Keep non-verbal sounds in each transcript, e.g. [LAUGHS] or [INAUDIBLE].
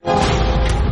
America.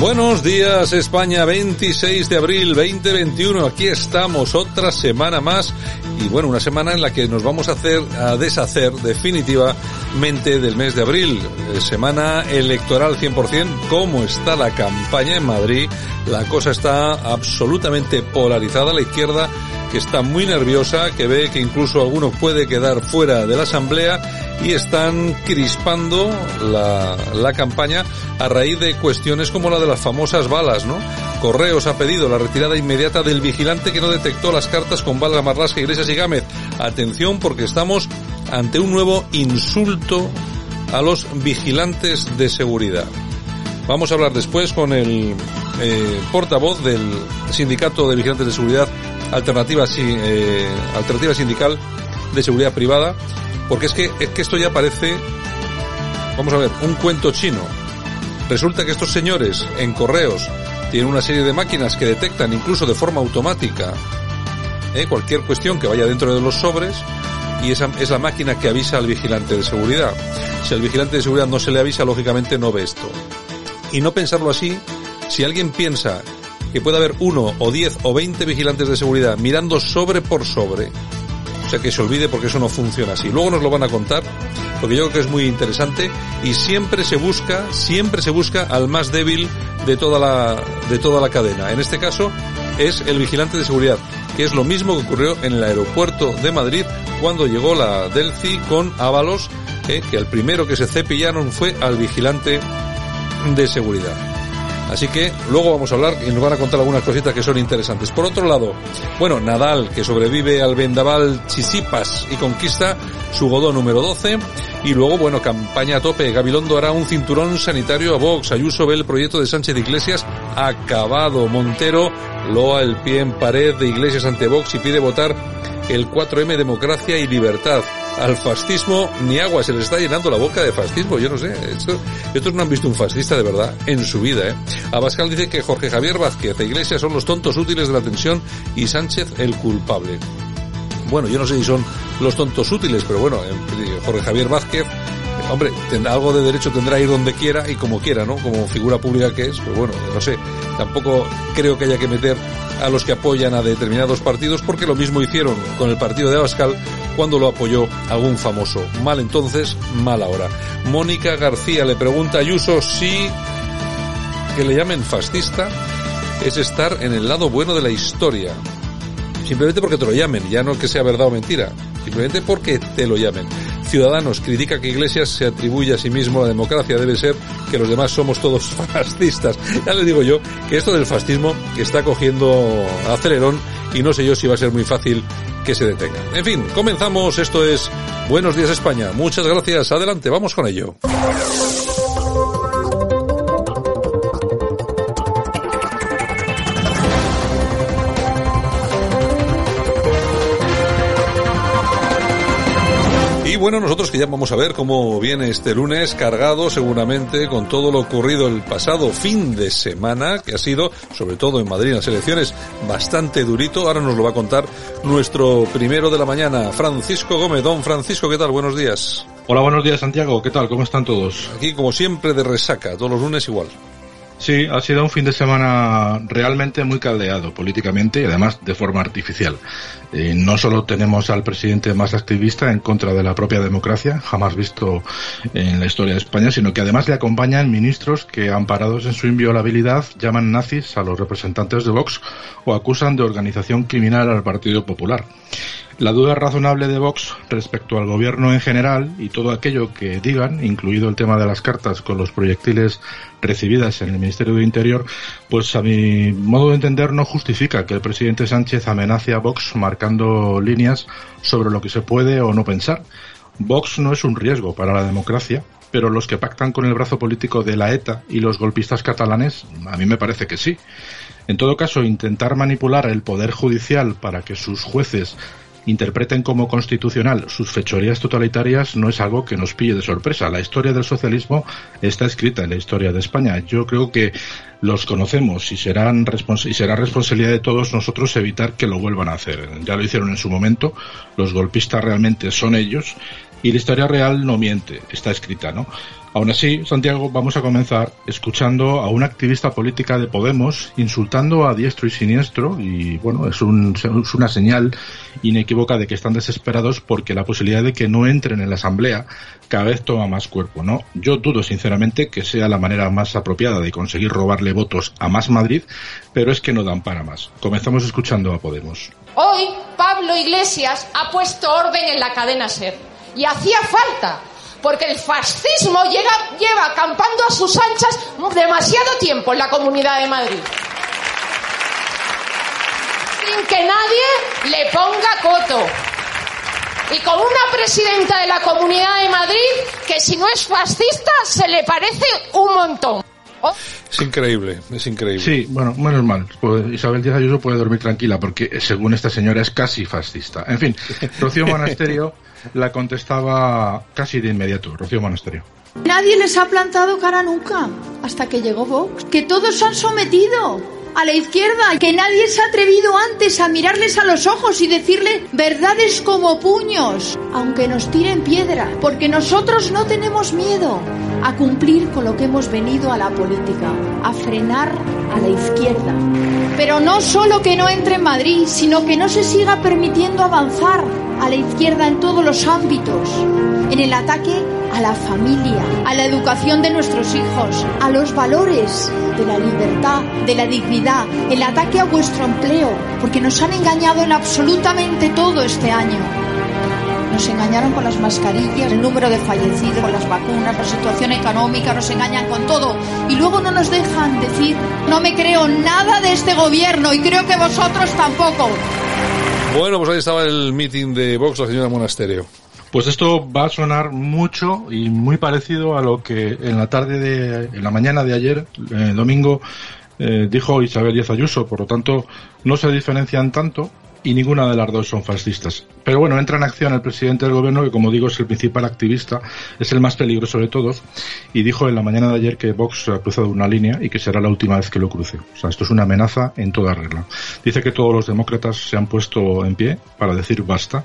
Buenos días España, 26 de abril 2021. Aquí estamos otra semana más y bueno, una semana en la que nos vamos a hacer a deshacer definitivamente del mes de abril. Eh, Semana electoral 100%. ¿Cómo está la campaña en Madrid? La cosa está absolutamente polarizada. La izquierda que está muy nerviosa, que ve que incluso alguno puede quedar fuera de la asamblea y están crispando la, la campaña a raíz de cuestiones como la de las famosas balas, ¿no? Correos ha pedido la retirada inmediata del vigilante que no detectó las cartas con Valga Marlasca, Iglesias y Gámez. Atención porque estamos ante un nuevo insulto a los vigilantes de seguridad. Vamos a hablar después con el eh, portavoz del Sindicato de Vigilantes de Seguridad Alternativa, Si- eh, Alternativa Sindical de Seguridad Privada, porque es que, es que esto ya parece, vamos a ver, un cuento chino. Resulta que estos señores en correos tienen una serie de máquinas que detectan incluso de forma automática eh, cualquier cuestión que vaya dentro de los sobres y esa es la máquina que avisa al vigilante de seguridad. Si al vigilante de seguridad no se le avisa, lógicamente no ve esto. Y no pensarlo así, si alguien piensa que puede haber uno o diez o veinte vigilantes de seguridad mirando sobre por sobre, o sea que se olvide porque eso no funciona así. Luego nos lo van a contar, porque yo creo que es muy interesante y siempre se busca, siempre se busca al más débil de toda la, de toda la cadena. En este caso es el vigilante de seguridad, que es lo mismo que ocurrió en el aeropuerto de Madrid cuando llegó la Delci con Ábalos, eh, que el primero que se cepillaron fue al vigilante de seguridad. Así que luego vamos a hablar y nos van a contar algunas cositas que son interesantes. Por otro lado, bueno, Nadal, que sobrevive al vendaval Chisipas y conquista su godó número 12. Y luego, bueno, campaña a tope. Gabilondo hará un cinturón sanitario a Vox. Ayuso ve el proyecto de Sánchez Iglesias acabado. Montero loa el pie en pared de Iglesias ante Vox y pide votar el 4M Democracia y Libertad. Al fascismo ni agua, se les está llenando la boca de fascismo, yo no sé, esto, estos no han visto un fascista de verdad en su vida. ¿eh? Abascal dice que Jorge Javier Vázquez e Iglesias son los tontos útiles de la tensión y Sánchez el culpable. Bueno, yo no sé si son los tontos útiles, pero bueno, eh, Jorge Javier Vázquez, eh, hombre, algo de derecho tendrá ir donde quiera y como quiera, ¿no? Como figura pública que es, pero bueno, no sé, tampoco creo que haya que meter a los que apoyan a determinados partidos porque lo mismo hicieron con el partido de Abascal cuando lo apoyó algún famoso. Mal entonces, mal ahora. Mónica García le pregunta a Ayuso si que le llamen fascista es estar en el lado bueno de la historia. Simplemente porque te lo llamen, ya no que sea verdad o mentira. Simplemente porque te lo llamen. Ciudadanos critica que Iglesias se atribuye a sí mismo la democracia. Debe ser que los demás somos todos [LAUGHS] fascistas. Ya les digo yo que esto del fascismo está cogiendo acelerón y no sé yo si va a ser muy fácil que se detenga. En fin, comenzamos. Esto es Buenos Días España. Muchas gracias. Adelante, vamos con ello. Bueno, nosotros que ya vamos a ver cómo viene este lunes cargado seguramente con todo lo ocurrido el pasado fin de semana, que ha sido, sobre todo en Madrid, en las elecciones, bastante durito. Ahora nos lo va a contar nuestro primero de la mañana, Francisco Gómez. Don Francisco, ¿qué tal? Buenos días. Hola, buenos días Santiago, ¿qué tal? ¿Cómo están todos? Aquí como siempre de resaca, todos los lunes igual. Sí, ha sido un fin de semana realmente muy caldeado políticamente y además de forma artificial. Eh, no solo tenemos al presidente más activista en contra de la propia democracia, jamás visto en la historia de España, sino que además le acompañan ministros que, amparados en su inviolabilidad, llaman nazis a los representantes de Vox o acusan de organización criminal al Partido Popular. La duda razonable de Vox respecto al gobierno en general y todo aquello que digan, incluido el tema de las cartas con los proyectiles recibidas en el Ministerio de Interior, pues a mi modo de entender no justifica que el presidente Sánchez amenace a Vox marcando líneas sobre lo que se puede o no pensar. Vox no es un riesgo para la democracia, pero los que pactan con el brazo político de la ETA y los golpistas catalanes, a mí me parece que sí. En todo caso, intentar manipular el poder judicial para que sus jueces interpreten como constitucional sus fechorías totalitarias no es algo que nos pille de sorpresa. La historia del socialismo está escrita en la historia de España. Yo creo que los conocemos y, serán y será responsabilidad de todos nosotros evitar que lo vuelvan a hacer. Ya lo hicieron en su momento, los golpistas realmente son ellos y la historia real no miente, está escrita, ¿no? Aún así, Santiago, vamos a comenzar escuchando a una activista política de Podemos insultando a diestro y siniestro y bueno, es, un, es una señal inequívoca de que están desesperados porque la posibilidad de que no entren en la Asamblea cada vez toma más cuerpo, ¿no? Yo dudo sinceramente que sea la manera más apropiada de conseguir robarle votos a Más Madrid, pero es que no dan para más. Comenzamos escuchando a Podemos. Hoy Pablo Iglesias ha puesto orden en la cadena SER y hacía falta porque el fascismo llega, lleva acampando a sus anchas demasiado tiempo en la Comunidad de Madrid. Sin que nadie le ponga coto. Y con una presidenta de la Comunidad de Madrid que si no es fascista se le parece un montón. Es increíble, es increíble. Sí, bueno, menos mal. Pues Isabel Díaz Ayuso puede dormir tranquila porque según esta señora es casi fascista. En fin, Rocío [LAUGHS] Monasterio la contestaba casi de inmediato, Rocío Monasterio. Nadie les ha plantado cara nunca, hasta que llegó Vox, que todos se han sometido a la izquierda, que nadie se ha atrevido antes a mirarles a los ojos y decirle verdades como puños, aunque nos tiren piedra, porque nosotros no tenemos miedo a cumplir con lo que hemos venido a la política, a frenar a la izquierda. Pero no solo que no entre en Madrid, sino que no se siga permitiendo avanzar a la izquierda en todos los ámbitos, en el ataque a la familia, a la educación de nuestros hijos, a los valores de la libertad, de la dignidad, el ataque a vuestro empleo, porque nos han engañado en absolutamente todo este año. Nos engañaron con las mascarillas, el número de fallecidos, con las vacunas, la situación económica, nos engañan con todo. Y luego no nos dejan decir, no me creo nada de este gobierno y creo que vosotros tampoco. Bueno, pues ahí estaba el meeting de Vox, la señora Monasterio. Pues esto va a sonar mucho y muy parecido a lo que en la tarde de, en la mañana de ayer, eh, domingo, eh, dijo Isabel Díaz Ayuso. Por lo tanto, no se diferencian tanto y ninguna de las dos son fascistas. Pero bueno, entra en acción el presidente del gobierno, que como digo es el principal activista, es el más peligroso de todos, y dijo en la mañana de ayer que Vox ha cruzado una línea y que será la última vez que lo cruce. O sea, esto es una amenaza en toda regla. Dice que todos los demócratas se han puesto en pie para decir basta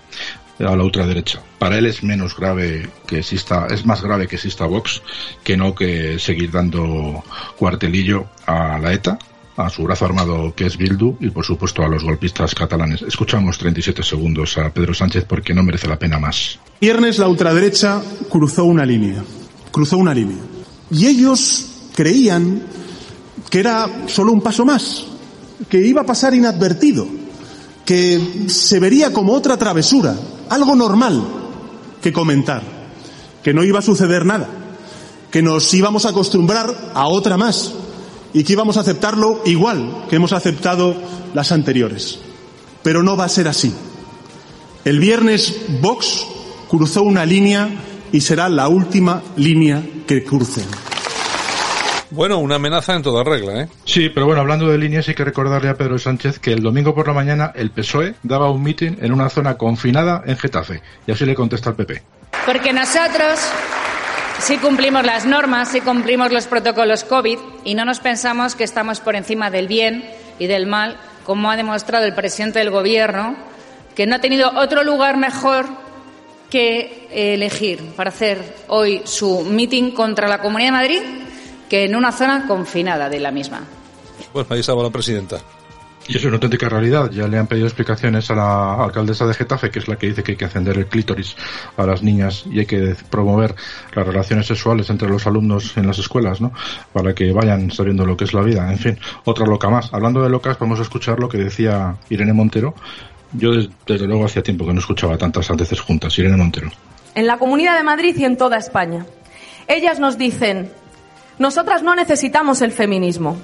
a la ultraderecha. Para él es menos grave que exista, es más grave que exista Vox que no que seguir dando cuartelillo a la ETA a su brazo armado que es Bildu y por supuesto a los golpistas catalanes. Escuchamos 37 segundos a Pedro Sánchez porque no merece la pena más. Viernes la ultraderecha cruzó una línea, cruzó una línea. Y ellos creían que era solo un paso más, que iba a pasar inadvertido, que se vería como otra travesura, algo normal que comentar, que no iba a suceder nada, que nos íbamos a acostumbrar a otra más, y que íbamos a aceptarlo igual que hemos aceptado las anteriores. Pero no va a ser así. El viernes Vox cruzó una línea y será la última línea que crucen. Bueno, una amenaza en toda regla, ¿eh? Sí, pero bueno, hablando de líneas, hay que recordarle a Pedro Sánchez que el domingo por la mañana el PSOE daba un mitin en una zona confinada en Getafe. Y así le contesta el PP. Porque nosotros Sí cumplimos las normas, sí cumplimos los protocolos COVID y no nos pensamos que estamos por encima del bien y del mal, como ha demostrado el presidente del Gobierno, que no ha tenido otro lugar mejor que elegir para hacer hoy su meeting contra la Comunidad de Madrid que en una zona confinada de la misma. Bueno, ahí presidenta. Y es una auténtica realidad. Ya le han pedido explicaciones a la alcaldesa de Getafe, que es la que dice que hay que ascender el clítoris a las niñas y hay que promover las relaciones sexuales entre los alumnos en las escuelas, ¿no? Para que vayan sabiendo lo que es la vida. En fin, otra loca más. Hablando de locas, vamos a escuchar lo que decía Irene Montero. Yo, desde luego, hacía tiempo que no escuchaba tantas veces juntas. Irene Montero. En la Comunidad de Madrid y en toda España. Ellas nos dicen, nosotras no necesitamos el feminismo.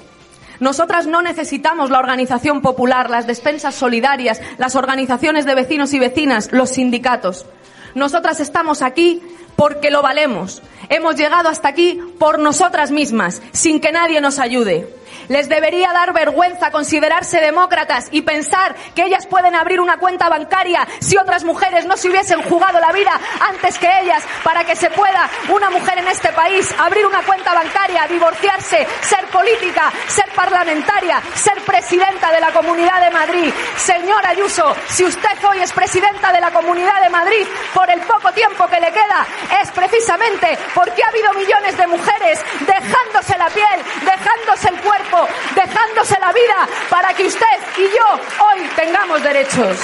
Nosotras no necesitamos la organización popular, las despensas solidarias, las organizaciones de vecinos y vecinas, los sindicatos. Nosotras estamos aquí porque lo valemos. Hemos llegado hasta aquí por nosotras mismas, sin que nadie nos ayude. Les debería dar vergüenza considerarse demócratas y pensar que ellas pueden abrir una cuenta bancaria si otras mujeres no se hubiesen jugado la vida antes que ellas para que se pueda una mujer en este país abrir una cuenta bancaria, divorciarse, ser política, ser parlamentaria, ser presidenta de la Comunidad de Madrid. Señora Ayuso, si usted hoy es presidenta de la Comunidad de Madrid por el poco tiempo que le queda, es precisamente porque ha habido millones de mujeres dejándose la piel, dejándose el cuerpo dejándose la vida para que usted y yo hoy tengamos derechos.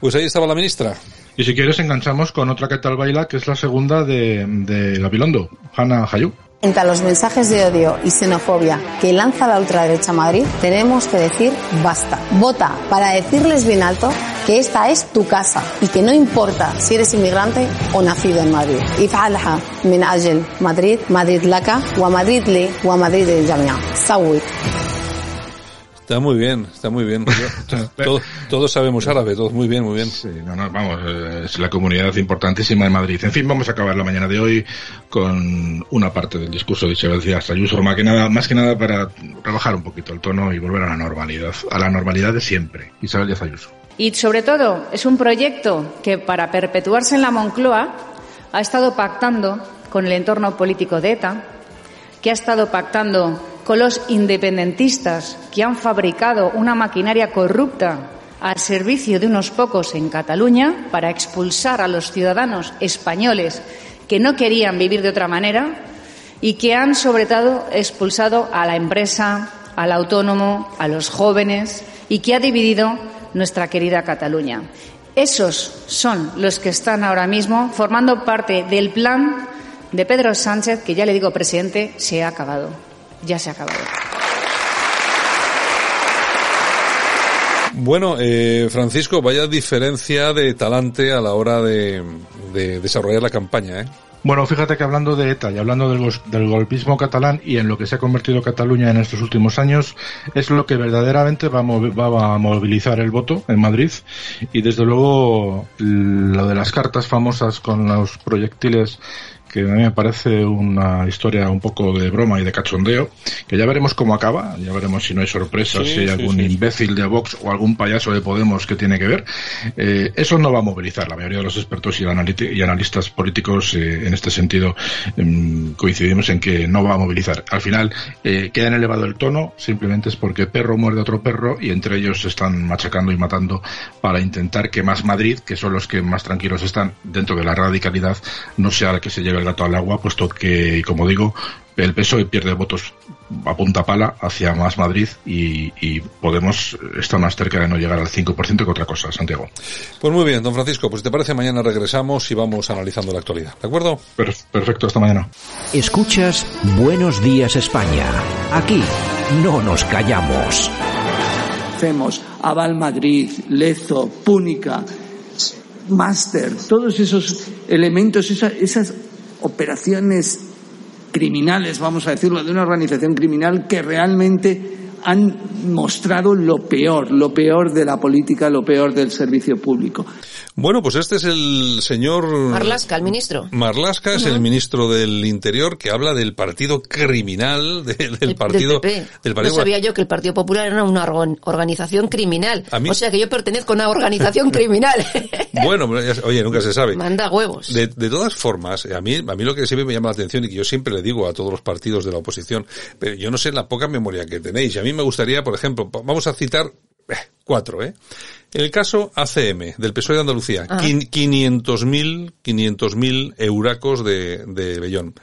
Pues ahí estaba la ministra. Y si quieres enganchamos con otra que tal baila, que es la segunda de, de Gabilondo, Hanna Hayú. Frente a los mensajes de odio y xenofobia que lanza la ultraderecha Madrid, tenemos que decir basta. Vota para decirles bien alto que esta es tu casa y que no importa si eres inmigrante o nacido en Madrid. افعلها من أجل مدريد مدريد لك ومدريد لي ومدريد للجميع. سوي Está muy bien, está muy bien. [LAUGHS] todos, todos sabemos árabe, todos muy bien, muy bien. Sí, no, no, vamos, eh, es la comunidad importantísima de Madrid. En fin, vamos a acabar la mañana de hoy con una parte del discurso de Isabel Díaz Ayuso, más que nada, más que nada para rebajar un poquito el tono y volver a la normalidad, a la normalidad de siempre. Isabel Díaz Ayuso. Y sobre todo, es un proyecto que para perpetuarse en la Moncloa ha estado pactando con el entorno político de ETA, que ha estado pactando con los independentistas que han fabricado una maquinaria corrupta al servicio de unos pocos en Cataluña para expulsar a los ciudadanos españoles que no querían vivir de otra manera y que han sobre todo expulsado a la empresa, al autónomo, a los jóvenes y que ha dividido nuestra querida Cataluña. Esos son los que están ahora mismo formando parte del plan de Pedro Sánchez, que ya le digo, presidente, se ha acabado. Ya se ha acabado. Bueno, eh, Francisco, vaya diferencia de talante a la hora de, de desarrollar la campaña, ¿eh? Bueno, fíjate que hablando de ETA y hablando del, del, golpismo catalán y en lo que se ha convertido Cataluña en estos últimos años, es lo que verdaderamente va a, va a movilizar el voto en Madrid. Y desde luego, lo de las cartas famosas con los proyectiles que a mí me parece una historia un poco de broma y de cachondeo, que ya veremos cómo acaba, ya veremos si no hay sorpresas, sí, si hay algún sí, imbécil de Vox o algún payaso de Podemos que tiene que ver. Eh, eso no va a movilizar. La mayoría de los expertos y, y analistas políticos eh, en este sentido eh, coincidimos en que no va a movilizar. Al final eh, queda en elevado el tono, simplemente es porque perro muerde a otro perro y entre ellos se están machacando y matando para intentar que más Madrid, que son los que más tranquilos están dentro de la radicalidad, no sea la que se lleve el gato al agua, puesto que, como digo, el PSOE pierde votos a punta pala hacia más Madrid y, y, Podemos está más cerca de no llegar al 5% que otra cosa, Santiago. Pues muy bien, don Francisco, pues si te parece mañana regresamos y vamos analizando la actualidad, ¿de acuerdo? Perfecto, hasta mañana. Escuchas Buenos Días España. Aquí no nos callamos. Hacemos Aval Madrid, Lezo, Púnica, Máster, todos esos elementos, esa, esas operaciones criminales, vamos a decirlo, de una organización criminal que realmente han mostrado lo peor, lo peor de la política, lo peor del servicio público. Bueno, pues este es el señor... Marlasca, el ministro. Marlasca es uh -huh. el ministro del Interior que habla del partido criminal, [LAUGHS] de, del el, partido... Del, del partido... No sabía yo que el Partido Popular era una organización criminal. Mí... O sea que yo pertenezco a una organización [LAUGHS] criminal. bueno, oye, nunca se sabe. Manda huevos. De, de, todas formas, a mí, a mí lo que siempre me llama la atención y que yo siempre le digo a todos los partidos de la oposición, pero yo no sé la poca memoria que tenéis. A mí me gustaría, por ejemplo, vamos a citar cuatro, ¿eh? El caso ACM, del PSOE de Andalucía, Ah. 500.000 500.000 euracos de, de Bellón.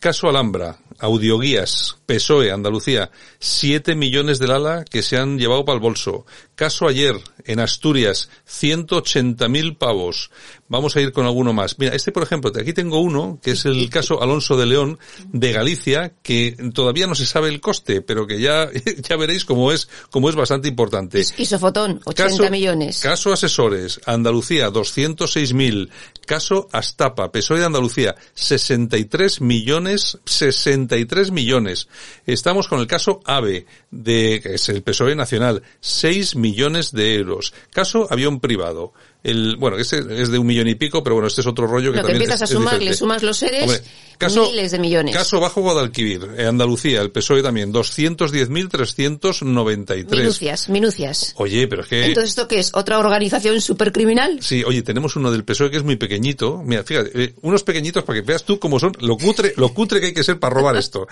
Caso Alhambra, audioguías, PSOE, Andalucía, 7 millones del ala que se han llevado para el bolso. Caso ayer, en Asturias, 180.000 pavos. Vamos a ir con alguno más. Mira, este por ejemplo, aquí tengo uno, que es el caso Alonso de León, de Galicia, que todavía no se sabe el coste, pero que ya, [LAUGHS] ya veréis cómo es, cómo es bastante importante. Isofotón, 80 Caso- millones. Caso Asesores, Andalucía, 206.000. Caso Astapa, PSOE de Andalucía, 63 millones, 63 millones. Estamos con el caso AVE, de, que es el PSOE nacional, 6 millones de euros. Caso avión privado. El, bueno, este es de un millón y pico, pero bueno, este es otro rollo que Lo que también empiezas es- a sumar, le sumas los seres, Hombre, caso- miles de millones. Caso Bajo Guadalquivir, eh, Andalucía, el PSOE también, 210.393. Minucias, minucias. Oye, pero es que... Entonces, ¿esto qué es? ¿Otra organización supercriminal? Sí, oye, tenemos uno del PSOE que es muy pequeñito. Mira, fíjate, eh, unos pequeñitos para que veas tú cómo son, lo cutre, lo cutre que hay que ser para robar esto.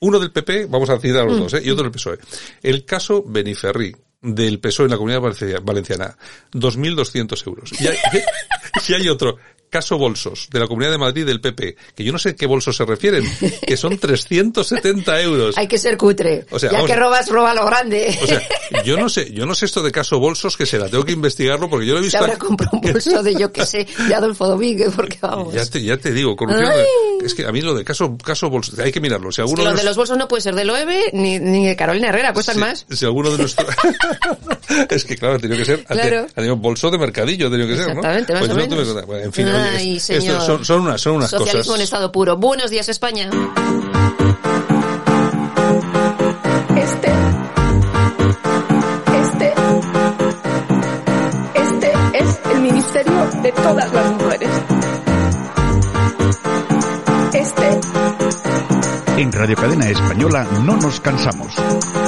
Uno del PP, vamos a citar a los dos, ¿eh? y otro del PSOE. El caso Beniferri, del PSOE en la Comunidad Valencia- Valenciana, 2.200 euros. Y hay, y hay otro, caso Bolsos, de la Comunidad de Madrid del PP, que yo no sé qué bolsos se refieren, que son [LAUGHS] 370 euros. Hay que ser cutre. O sea, ya vamos- que robas, roba lo grande. O sea, yo no sé, yo no sé esto de caso Bolsos que será, tengo que investigarlo porque yo lo he Se visto. habrá comprado un bolso de, yo que sé, de Adolfo Domínguez, porque vamos. Ya te, ya te digo, corrupción. Es que a mí lo de caso, caso bolsos, hay que mirarlo. Si Es alguno que lo de de los bolsos no puede ser de Loewe ni, ni de Carolina Herrera, cuestan más. si alguno de nuestros [LAUGHS] es que claro ha tenido que ser Claro. ha tenido bolso de mercadillo ha tenido que ser ¿no? Exactamente, más Pues o no te menos. me- bueno, en fin oye, es- Ay, esto señor. son, son unas son unas Socialismo en estado puro. Buenos días, España. Este. Este. Este es el ministerio de todas las mujeres. Este. En Radio Cadena Española no nos cansamos.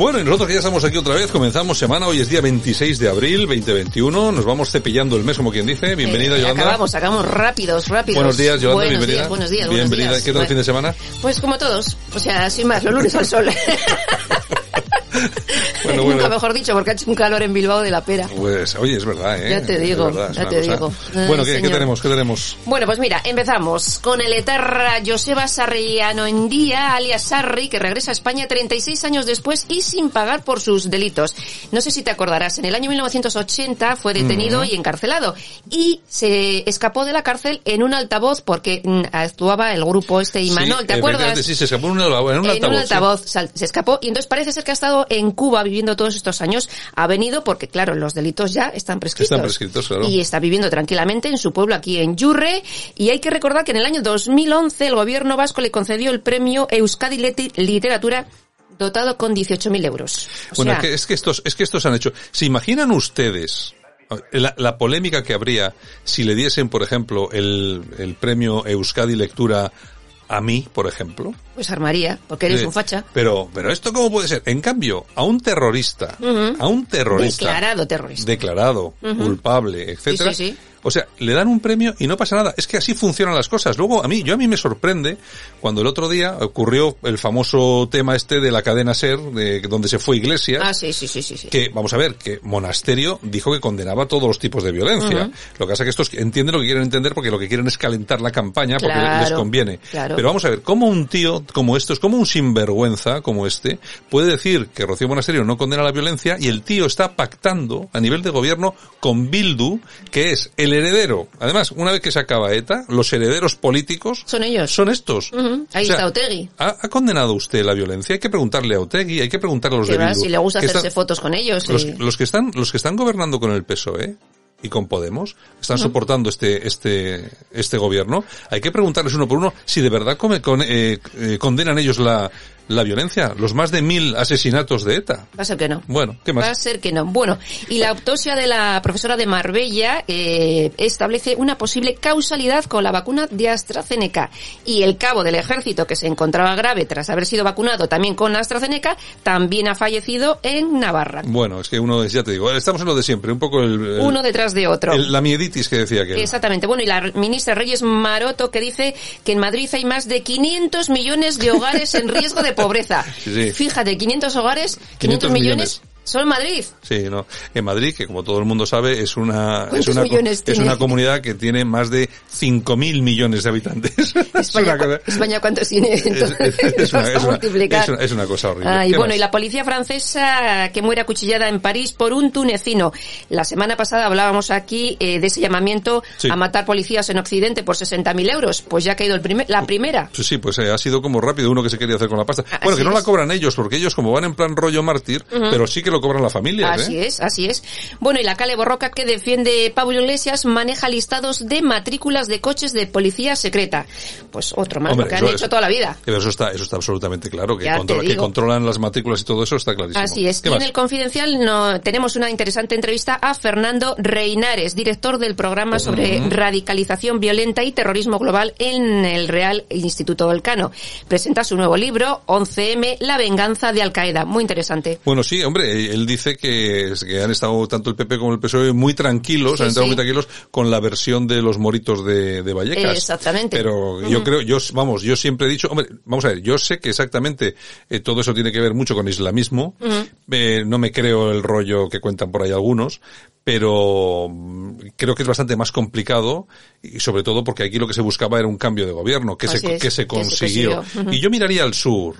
Bueno y nosotros que ya estamos aquí otra vez comenzamos semana hoy es día 26 de abril 2021 nos vamos cepillando el mes como quien dice bienvenida Eh, Yolanda Acabamos, acabamos rápidos, rápidos. buenos días Yolanda buenos bienvenida Días, buenos días, buenos bienvenida días. ¿qué tal el fin de semana? Pues como todos, o sea, sin más, los lunes al sol. [LAUGHS] Bueno, Nunca bueno. mejor dicho, porque ha hecho un calor en Bilbao de la pera. Pues, oye, es verdad, ¿eh? Ya te digo, verdad, ya te cosa. digo. Ay, Bueno, ¿qué, ¿qué señor. tenemos? ¿Qué tenemos? Bueno, pues mira, empezamos con el eterra Joseba Sarriano en día, alias Sarri, que regresa a España 36 años después y sin pagar por sus delitos. No sé si te acordarás, en el año 1980 fue detenido Ujú. y encarcelado y se escapó de la cárcel en un altavoz porque mm, actuaba el grupo este Imanol, sí, ¿te acuerdas? Sí, se escapó en un, en un en altavoz. un sí. altavoz sal- se escapó y entonces parece ser que ha estado en Cuba viviendo todos estos años. Ha venido porque, claro, los delitos ya están prescritos. Están prescritos, claro. Y está viviendo tranquilamente en su pueblo aquí en Yurre. Y hay que recordar que en el año 2011 el gobierno vasco le concedió el premio Euskadi Literatura dotado con 18.000 euros. O Bueno, sea, es, que, es que estos, es que estos han hecho. ¿Se imaginan ustedes la, la polémica que habría si le diesen, por ejemplo, el, el premio Euskadi Lectura a mí, por ejemplo? pues armaría, porque eres un facha. Pero, pero esto cómo puede ser? En cambio, a un terrorista, a un terrorista Declarado terrorista. declarado, Ujú. culpable, etcétera. Sí, sí, sí. O sea, le dan un premio y no pasa nada. Es que así funcionan las cosas. Luego, a mí, yo a mí me sorprende cuando el otro día ocurrió el famoso tema este de la cadena SER, de donde se fue Iglesias. Ah, sí, sí, sí, sí. Que, vamos a ver, que Monasterio dijo que condenaba todos los tipos de violencia. Lo que pasa es que estos entienden lo que quieren entender porque lo que quieren es calentar la campaña porque Claro, les conviene. claro. Pero vamos a ver, ¿cómo un tío como estos, cómo un sinvergüenza como este puede decir que Rocío Monasterio no condena la violencia y el tío está pactando a nivel de gobierno con Bildu, que es el heredero. Además, una vez que se acaba ETA, los herederos políticos son ellos. Son estos. Ahí O sea, está Otegui. ¿Ha, ha condenado usted la violencia? Hay que preguntarle a Otegui, hay que preguntarle a los de Bildu. si le gusta hacerse están- fotos con ellos. los, y- los que están los que están gobernando con el PSOE y con Podemos están soportando este este este gobierno hay que preguntarles uno por uno si de verdad come- con- eh, eh, condenan ellos la la violencia, los más de mil asesinatos de ETA. Va a ser que no. Bueno, ¿qué más? Va a ser que no. Bueno, y la autopsia de la profesora de Marbella eh, establece una posible causalidad con la vacuna de AstraZeneca. Y el cabo del ejército, que se encontraba grave tras haber sido vacunado también con AstraZeneca, también ha fallecido en Navarra. Bueno, es que uno, ya te digo, estamos en lo de siempre, un poco el... el- Uno detrás de otro. el- la mieditis que decía que... Exactamente. Bueno, y la ministra Reyes Maroto que dice que en Madrid hay más de 500 millones de hogares en riesgo de pobreza. [LAUGHS] Sí. Fíjate, 500 hogares, 500, 500 millones, millones. Solo en Madrid. Sí, no. En Madrid, que como todo el mundo sabe, es una, es ¿Cuántos una, es una comunidad que tiene más de 5.000 millones de habitantes. [LAUGHS] es, una cosa, España, ¿cuántos tiene? Entonces, [LAUGHS] es una- multiplicar. una- es una cosa horrible. Ah, y ¿Qué bueno, más? y la policía francesa que muere acuchillada en París por un tunecino. La semana pasada hablábamos aquí eh, de ese llamamiento Sí. a matar policías en Occidente por 60.000 euros. Pues ya ha caído el primer, la primera. Pues sí, pues eh, ha sido como rápido uno que se quería hacer con la pasta. Bueno, que no la cobran ellos, porque ellos como van en plan rollo mártir, Ujú. pero sí que lo cobran las familias, Así ¿eh? es, así es. Bueno, y la Cale Borroca que defiende Pablo Iglesias maneja listados de matrículas de coches de policía secreta. Pues otro más, Hombre, lo que han hecho es- toda la vida. Pero eso está, eso está absolutamente claro, que, controlan las matrículas y todo eso está clarísimo. Así es. ¿Qué Y en más? el Confidencial no, tenemos una interesante entrevista a Fernando Reinares, director del programa sobre radicalización violenta y terrorismo global en el Real Instituto Elcano. Presenta su nuevo libro, 11M, La venganza de Al Qaeda. Muy interesante. Bueno, sí, hombre, él dice que, que han estado tanto el PP como el PSOE muy tranquilos, Sí, han estado sí. muy tranquilos con la versión de los moritos de, de Vallecas. Exactamente. Pero yo creo, yo, vamos, yo siempre he dicho, hombre, vamos a ver, yo sé que exactamente eh, todo eso tiene que ver mucho con islamismo, eh, no me creo el rollo que cuentan por ahí algunos, pero mm, creo que es bastante más complicado y sobre todo porque aquí lo que se buscaba era un cambio de gobierno, que, Así se, es, que se que se consiguió. Y yo miraría al sur.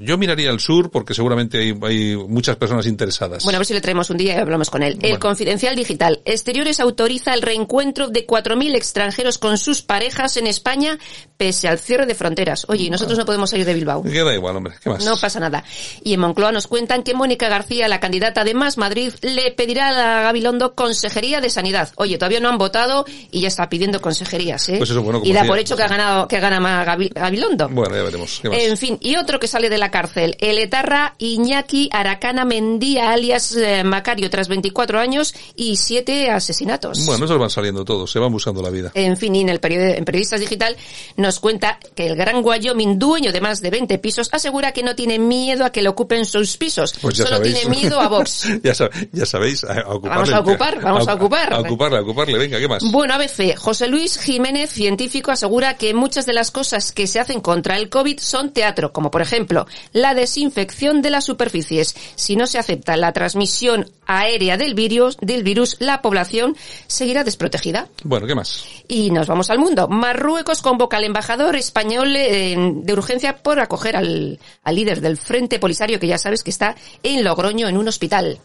Yo miraría al sur porque seguramente hay, hay muchas personas interesadas. Bueno, a ver si le traemos un día y hablamos con él. El. Confidencial Digital. Exteriores autoriza el reencuentro de 4.000 extranjeros con sus parejas en España pese al cierre de fronteras. Oye, y nosotros no podemos salir de Bilbao. Me queda igual, hombre. ¿Qué más? No pasa nada. Y en Moncloa nos cuentan que Mónica García, la candidata de Más Madrid, le pedirá a Gabilondo consejería de sanidad. Oye, todavía no han votado y ya está pidiendo consejerías, ¿eh? Pues eso, bueno, como y da por hecho que ha ganado, que gana más Gabi- Gabilondo. Bueno, ya veremos. ¿Qué más? En fin, y otro que sale de la cárcel, el etarra Iñaki Aracana Mendía, alias eh, Macario, tras 24 años y 7 asesinatos. Bueno, esos van saliendo todos, se van buscando la vida. En fin, y en el period- en Periodistas Digital nos cuenta que el gran Wyoming, dueño de más de 20 pisos, asegura que no tiene miedo a que le ocupen sus pisos. Pues Solo sabéis. tiene miedo a Vox. [LAUGHS] ya, sab- ya sabéis, a, a. Vamos a ocupar, vamos a ocupar. A ocuparle, a ocuparle, venga, ¿qué más? Bueno, ABC, José Luis Jiménez, científico, asegura que muchas de las cosas que se hacen contra el COVID son teatro, como por ejemplo la desinfección de las superficies. Si no se acepta la transmisión aérea del virus, del virus, la población seguirá desprotegida. Bueno, ¿qué más? Y nos vamos al mundo. Marruecos convoca al embajador español eh, de urgencia por acoger al, al líder del Frente Polisario, que ya sabes que está en Logroño, en un hospital.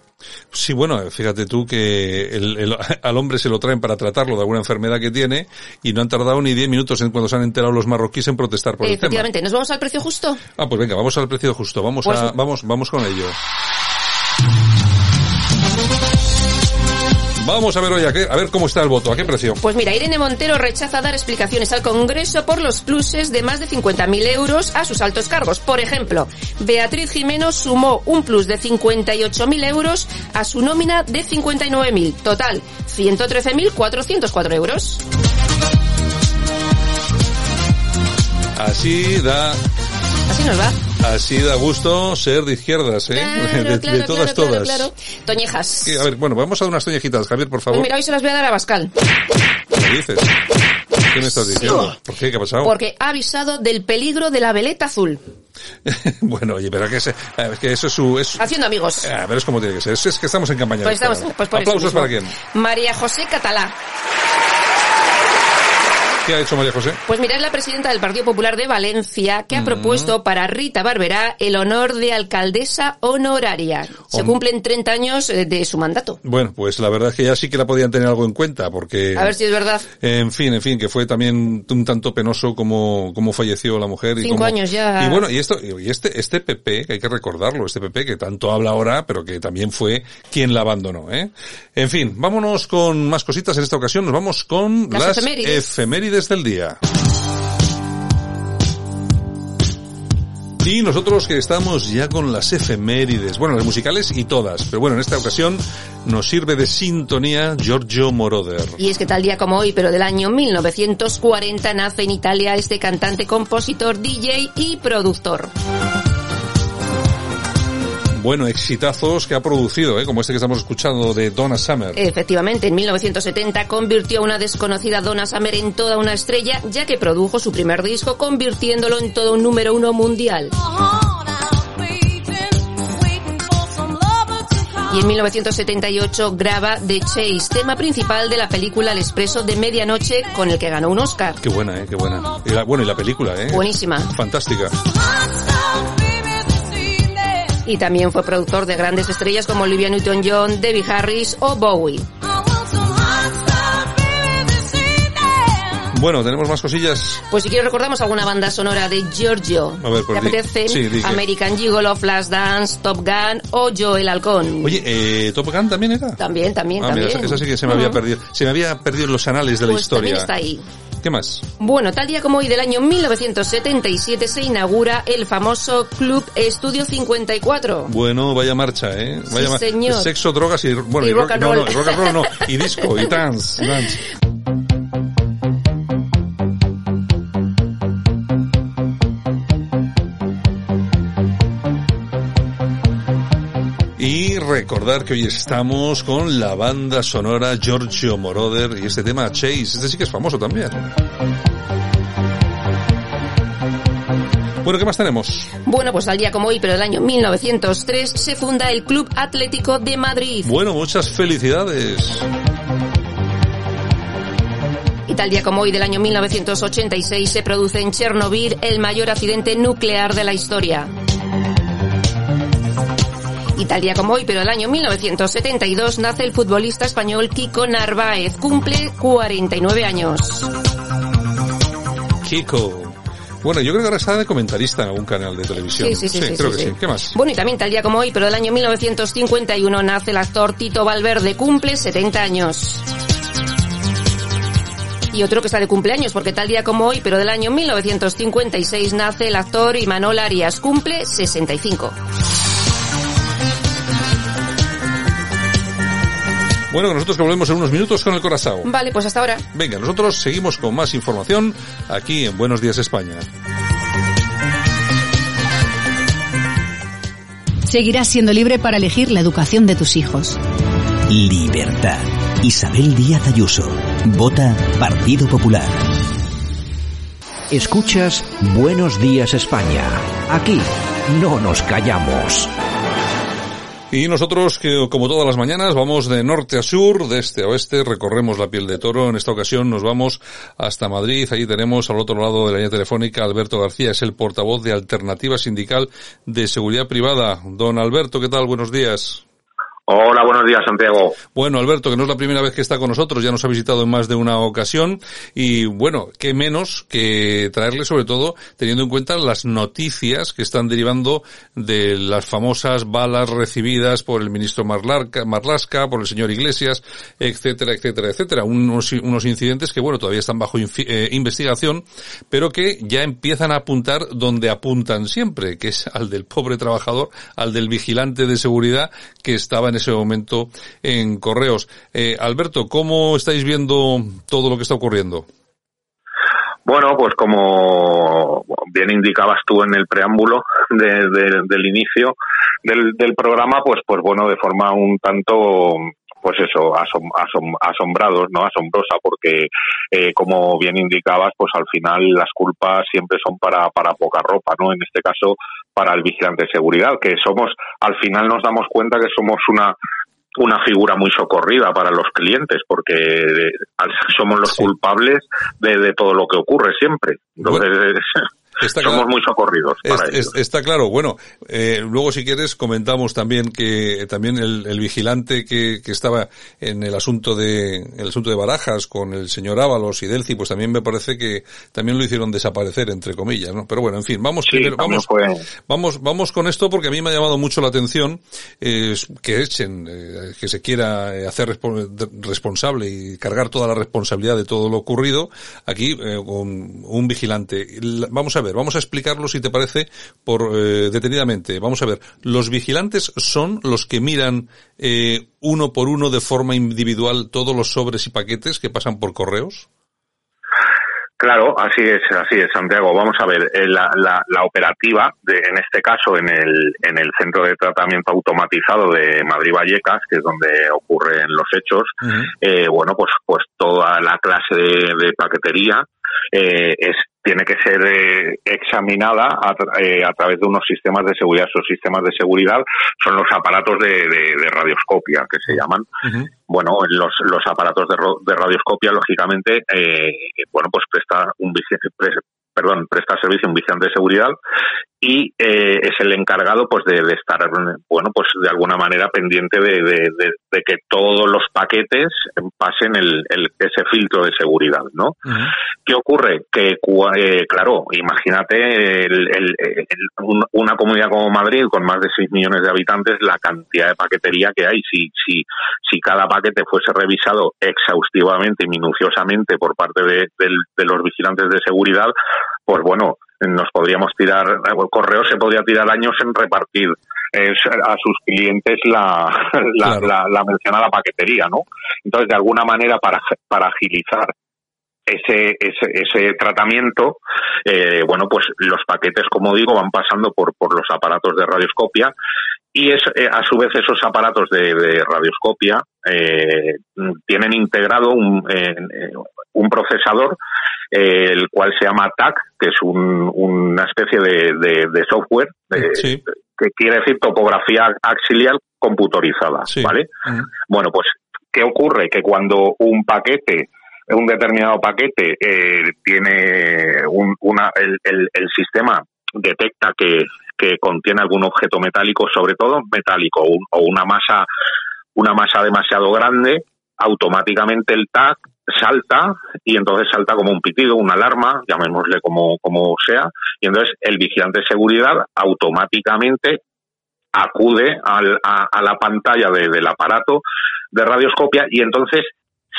Sí, bueno, fíjate tú que el- el- [LAUGHS] al hombre se lo traen para tratarlo de alguna enfermedad que tiene y no han tardado ni 10 minutos en cuando se han enterado los marroquíes en protestar por el tema. Efectivamente, ¿nos vamos al precio justo? Ah, pues venga, vamos al precio justo, vamos Pues- a, vamos, vamos con ello. Vamos a ver hoy a, qué- a ver cómo está el voto, a qué precio. Pues mira, Irene Montero rechaza dar explicaciones al Congreso por los pluses de más de 50.000 euros a sus altos cargos. Por ejemplo, Beatriz Jimeno sumó un plus de 58.000 euros a su nómina de 59.000. Total, 113.404 euros. Así da, Así nos va. Así da gusto ser de izquierdas, ¿eh? Claro, [LAUGHS] de, de claro, todas, claro, claro, todas. Toñejas. A ver, bueno, vamos a dar unas toñejitas, Javier, por Pues favor. mira, hoy se las voy a dar a Bascal. ¿Qué dices? ¿Qué me estás diciendo? ¿Por qué? ¿Qué ha pasado? Porque ha avisado del peligro de la veleta azul. [LAUGHS] bueno, oye, pero que, se- es que eso es su... Es, Haciendo amigos. a ver, es como tiene que ser. Es, es que estamos en campaña Pues estamos, pues por eso Aplausos para quién. María José Catalá. ¿Qué ha hecho María José? Pues mira, es la presidenta del Partido Popular de Valencia que ha Mm. propuesto para Rita Barberá el honor de alcaldesa honoraria. Se Hom- cumplen 30 años eh, de su mandato. Bueno, pues la verdad es que ya sí que la podían tener algo en cuenta, porque... A ver si es verdad. En fin, en fin, que fue también un tanto penoso como, como falleció la mujer. y Cinco cómo- años ya. Y bueno, y esto, y este, este PP, que hay que recordarlo, este PP que tanto habla ahora, pero que también fue quien la abandonó, ¿eh? En fin, vámonos con más cositas en esta ocasión, nos vamos con Las las, efemérides. efemérides del día. Y nosotros que estamos ya con las efemérides, bueno, las musicales y todas, pero bueno, en esta ocasión nos sirve de sintonía Giorgio Moroder. Y es que tal día como hoy, pero del año 1940, nace en Italia este cantante, compositor, DJ y productor. Bueno, exitazos que ha producido, ¿eh? como este que estamos escuchando de Donna Summer. Efectivamente, en 1970 convirtió a una desconocida Donna Summer en toda una estrella, ya que produjo su primer disco convirtiéndolo en todo un número uno mundial. Y en 1978 graba The Chase, tema principal de la película El Expreso de Medianoche, con el que ganó un Oscar. Qué buena, ¿eh? Qué buena. Y la, bueno, y la película, ¿eh? Buenísima. Fantástica. Y también fue productor de grandes estrellas como Olivia Newton-John, Debbie Harris o Bowie. Bueno, tenemos más cosillas. Pues si quieres recordamos alguna banda sonora de Giorgio. A ver, pues ¿Te apetece? sí, di American Gigolo, Flashdance, Top Gun o Joe el Halcón. Oye, eh, Top Gun también era. También, también, Ah, mira, también. esa, esa sí que se me había perdido. Se me había perdido en los anales de la Pues también historia. está ahí. ¿Qué más? Bueno, tal día como hoy del año 1977 se inaugura el famoso Club Estudio 54. Bueno, vaya marcha, ¿eh? Vaya ma- señor. Sexo, drogas y, bueno, Y y rock and no, roll. no, y rock and roll no, y [LAUGHS] disco, y dance, dance. Recordar que hoy estamos con la banda sonora Giorgio Moroder y este tema Chase, este sí que es famoso también. Bueno, ¿qué más tenemos? Bueno, pues al día como hoy, pero del año 1903, se funda el Club Atlético de Madrid. Bueno, muchas felicidades. Y tal día como hoy del año 1986 se produce en Chernobyl el mayor accidente nuclear de la historia. Y tal día como hoy, pero del año 1972 nace el futbolista español Kiko Narváez. Cumple 49 años. Kiko. Bueno, yo creo que ahora está de comentarista en algún canal de televisión. Sí, sí, sí, sí, creo sí, que sí. sí. ¿Qué más? Bueno, y también tal día como hoy, pero del año 1951 nace el actor Tito Valverde. Cumple 70 años. Y otro que está de cumpleaños, porque tal día como hoy, pero del año 1956 nace el actor Imanol Arias. Cumple 65. Bueno, nosotros que volvemos en unos minutos con el Corazao. Vale, pues hasta ahora. Venga, nosotros seguimos con más información aquí en Buenos Días España. Seguirás siendo libre para elegir la educación de tus hijos. Libertad. Isabel Díaz Ayuso. Vota Partido Popular. Escuchas Buenos Días España. Aquí no nos callamos. Y nosotros, que como todas las mañanas, vamos de norte a sur, de este a oeste, recorremos la piel de toro. En esta ocasión nos vamos hasta Madrid. Allí tenemos al otro lado de la línea telefónica Alberto García, es el portavoz de Alternativa Sindical de Seguridad Privada. Don Alberto, ¿qué tal? Buenos días. Hola, buenos días, Santiago. Bueno, Alberto, que no es la primera vez que está con nosotros, ya nos ha visitado en más de una ocasión y bueno, qué menos que traerle sobre todo teniendo en cuenta las noticias que están derivando de las famosas balas recibidas por el ministro Marlarca- Marlasca, por el señor Iglesias, etcétera, etcétera, etcétera. Unos, incidentes que bueno, todavía están bajo eh, investigación, pero que ya empiezan a apuntar donde apuntan siempre, que es al del pobre trabajador, al del vigilante de seguridad que estaba ese momento en correos. Eh, Alberto, ¿cómo estáis viendo todo lo que está ocurriendo? Bueno, pues como bien indicabas tú en el preámbulo de- de- del inicio del, del programa, pues, pues bueno, de forma un tanto, pues eso, asom- asom- asombrados, ¿no? Asombrosa, porque eh, como bien indicabas, pues al final las culpas siempre son para, para poca ropa, ¿no? En este caso, para el vigilante de seguridad, que somos, al final nos damos cuenta que somos una una figura muy socorrida para los clientes porque eh, somos los culpables de, de todo lo que ocurre siempre. Entonces, [LAUGHS] somos muy socorridos para Es- está claro. Bueno, eh, luego si quieres comentamos también que también el, el vigilante que, que estaba en el asunto de el asunto de Barajas con el señor Ábalos y Delci, pues también me parece que también lo hicieron desaparecer entre comillas, ¿no? Pero bueno, en fin, vamos Sí, primero, vamos, fue- vamos, vamos con esto porque a mí me ha llamado mucho la atención eh, que echen, eh, que se quiera eh, hacer responsable y cargar toda la responsabilidad de todo lo ocurrido aquí eh, con un vigilante. La- Vamos a ver, ver, vamos a explicarlo si te parece por eh, detenidamente. Vamos a ver, los vigilantes son los que miran eh, uno por uno de forma individual todos los sobres y paquetes que pasan por correos. Claro, así es, así es, Santiago. Vamos a ver, eh, la, la, la operativa, de, en este caso en el, en el centro de tratamiento automatizado de Madrid Vallecas, que es donde ocurren los hechos, eh, bueno, pues, pues toda la clase de, de paquetería eh, es tiene que ser eh, examinada a, eh, a, través de unos sistemas de seguridad. Esos sistemas de seguridad son los aparatos de, de, de radioscopia, que se llaman. Uh-huh. Bueno, los, los aparatos de, de radioscopia, lógicamente, eh, bueno, pues presta un perdón, presta servicio un vigilante de seguridad y eh, es el encargado pues de, de, estar bueno pues de alguna manera pendiente de, de, de que todos los paquetes pasen el, el, ese filtro de seguridad no uh -huh. qué ocurre que eh, claro imagínate el, un, una comunidad como Madrid con más de 6 millones de habitantes la cantidad de paquetería que hay. Si si si cada paquete fuese revisado exhaustivamente y minuciosamente por parte de, de los vigilantes de seguridad pues bueno nos podríamos tirar, el correo se podría tirar años en repartir a sus clientes la, [LAUGHS] la, claro. la, la, mencionada paquetería, ¿no? Entonces, de alguna manera, para, para agilizar ese, ese, ese tratamiento, eh, bueno, pues los paquetes, como digo, van pasando por, por los aparatos de radioscopia y es, eh, a su vez esos aparatos de, de radioscopia eh, tienen integrado un, eh, un procesador eh, el cual se llama TAC, que es un, una especie de, de, de software sí. que quiere decir topografía auxiliar computorizada, sí. ¿vale? Uh -huh. Bueno, pues ¿qué ocurre? Que cuando un paquete un determinado paquete eh, tiene un, una, el, el, el, sistema detecta que, que contiene algún objeto metálico, sobre todo metálico, un, o una masa, una masa demasiado grande, automáticamente el TAC salta y entonces salta como un pitido, una alarma, llamémosle como, como sea, y entonces el vigilante de seguridad automáticamente acude al, a, la pantalla de, del aparato de radioscopia y entonces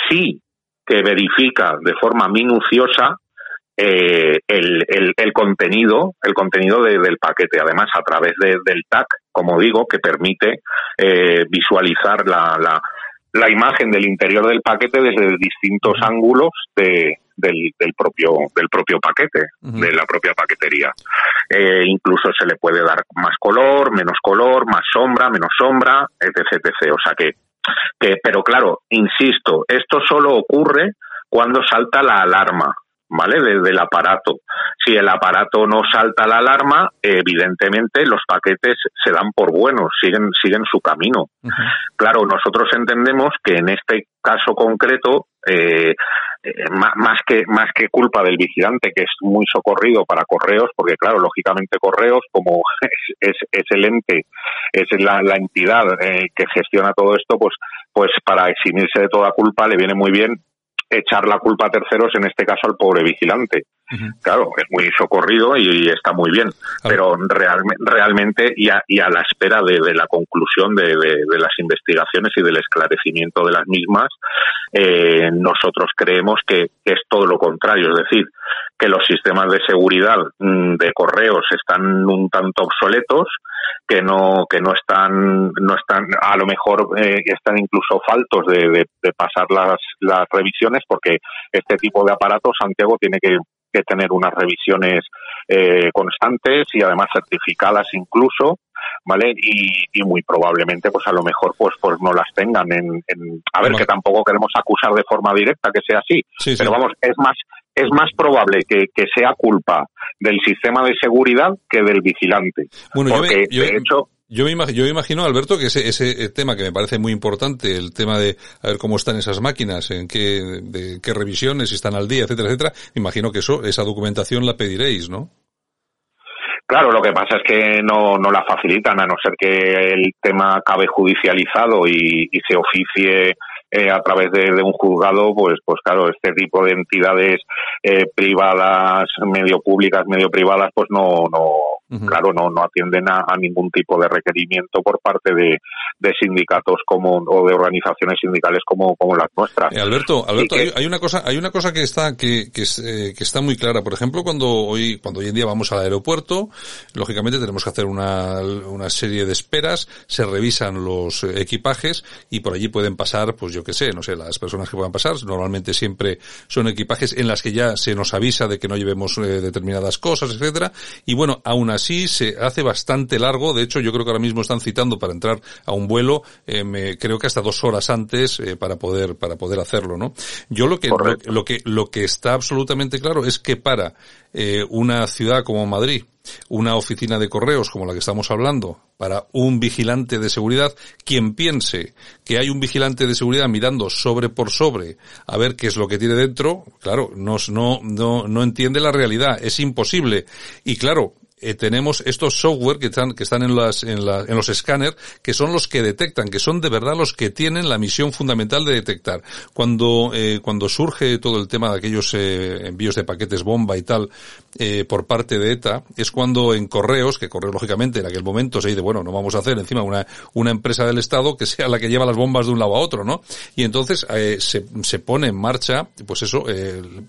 sí que verifica de forma minuciosa eh, el, el, el, contenido, el contenido de, del paquete, además a través de, del TAC, como digo, que permite eh, visualizar la, la, la, imagen del interior del paquete desde distintos ángulos de, del, del, propio del propio paquete, uh -huh. de la propia paquetería. Eh, incluso se le puede dar más color, menos color, más sombra, menos sombra, etc, etc. O sea que que, pero claro, insisto, esto solo ocurre cuando salta la alarma, ¿vale? Desde el aparato. Si el aparato no salta la alarma, evidentemente los paquetes se dan por buenos, siguen, siguen su camino. Uh -huh. Claro, nosotros entendemos que en este caso concreto, eh, eh, más que más que culpa del vigilante que es muy socorrido para correos porque claro lógicamente correos como [LAUGHS] es, es, es el ente es la, la entidad eh, que gestiona todo esto pues pues para eximirse de toda culpa le viene muy bien echar la culpa a terceros, en este caso al pobre vigilante. Uh -huh. Claro, es muy socorrido y, y está muy bien, claro. pero real, realmente y a, y a, la espera de, de la conclusión de, de, de, las investigaciones y del esclarecimiento de las mismas, eh, nosotros creemos que, es todo lo contrario, es decir, que los sistemas de seguridad mm, de correos están un tanto obsoletos, que no que no están no están a lo mejor eh, están incluso faltos de, de, de, pasar las las revisiones porque este tipo de aparatos Santiago tiene que, que tener unas revisiones eh, constantes y además certificadas incluso vale y, y, muy probablemente pues a lo mejor pues pues no las tengan en, en a ver que tampoco queremos acusar de forma directa que sea así sí, pero sí. vamos es más es más probable que, que, sea culpa del sistema de seguridad que del vigilante. Bueno, porque yo me, yo, de hecho yo me, imagino, yo imagino, Alberto, que ese, ese tema que me parece muy importante, el tema de a ver cómo están esas máquinas, en qué, de, qué revisiones, si están al día, etcétera, etcétera, me imagino que eso, esa documentación la pediréis, ¿no? Claro, lo que pasa es que no, no la facilitan, a no ser que el tema acabe judicializado y se oficie eh, a través de, de, un juzgado, pues, pues claro, este tipo de entidades eh, privadas, medio públicas, medio privadas, pues no, no, Claro, no, no atienden a, ningún tipo de requerimiento por parte de, sindicatos como o de organizaciones sindicales como, como las nuestras. Eh, Alberto, Alberto, hay, una cosa, hay una cosa que está que, que, eh, que, está muy clara. Por ejemplo, cuando hoy cuando hoy en día vamos al aeropuerto, lógicamente tenemos que hacer una, una serie de esperas, se revisan los equipajes y por allí pueden pasar, pues yo qué sé, no sé, las personas que puedan pasar. Normalmente siempre son equipajes en las que ya se nos avisa de que no llevemos determinadas cosas, etcétera. Y bueno, aún así se hace bastante largo. De hecho, yo creo que ahora mismo están citando para entrar a un vuelo, eh, me, creo que hasta dos horas antes eh, para poder para poder hacerlo, ¿no? Yo lo que lo, que lo que está absolutamente claro es que para eh, una ciudad como Madrid una oficina de correos como la que estamos hablando para un vigilante de seguridad, quien piense que hay un vigilante de seguridad mirando sobre por sobre a ver qué es lo que tiene dentro, claro, no, no, no, no entiende la realidad, es imposible. Y claro, eh, tenemos estos software que están, que están en, las, en, la, en los escáneres, que son los que detectan, que son de verdad los que tienen la misión fundamental de detectar. Cuando, eh, cuando surge todo el tema de aquellos eh, envíos de paquetes bomba y tal eh, por parte de ETA, es cuando en correos, que correo lógicamente en aquel momento se dice, bueno, no vamos a hacer encima una, una empresa del Estado que sea la que lleva las bombas de un lado a otro, ¿no? Y entonces eh, se, se pone en marcha, pues eso,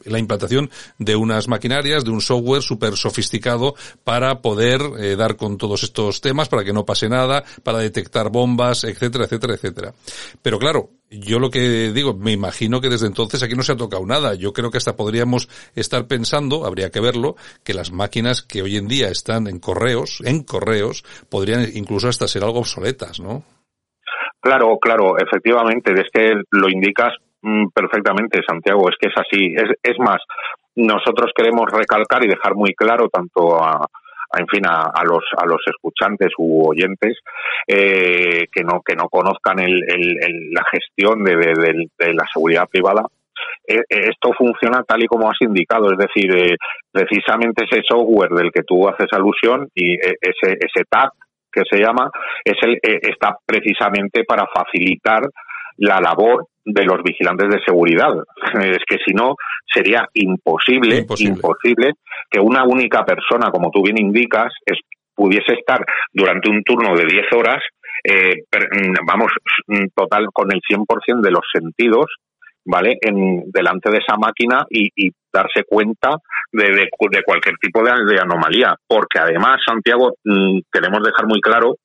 la implantación de unas maquinarias, de un software súper sofisticado para para poder eh, dar con todos estos temas, para que no pase nada, para detectar bombas, etcétera, etcétera, etcétera. Pero claro, yo lo que digo, me imagino que desde entonces aquí no se ha tocado nada. Yo creo que hasta podríamos estar pensando, habría que verlo, que las máquinas que hoy en día están en correos, en correos, podrían incluso hasta ser algo obsoletas, ¿no? Claro, claro, efectivamente, es que lo indicas mm, perfectamente, Santiago, es que es así. Es, es más, nosotros queremos recalcar y dejar muy claro tanto a, en fin, a, los, a los escuchantes u oyentes eh, que, no, que no conozcan el, la gestión de, la seguridad privada. Eh, eh, esto funciona tal y como has indicado, es decir, precisamente ese software del que tú haces alusión y ese, ese tag que se llama, es el, está precisamente para facilitar la labor de los vigilantes de seguridad. Es que si no, sería imposible, imposible, que una única persona, como tú bien indicas, es, pudiese estar durante un turno de 10 horas, eh, vamos, total, con el 100% de los sentidos, ¿vale? En, delante de esa máquina y, darse cuenta de, de, cualquier tipo de, de, anomalía. Porque además, Santiago, mm, queremos dejar muy claro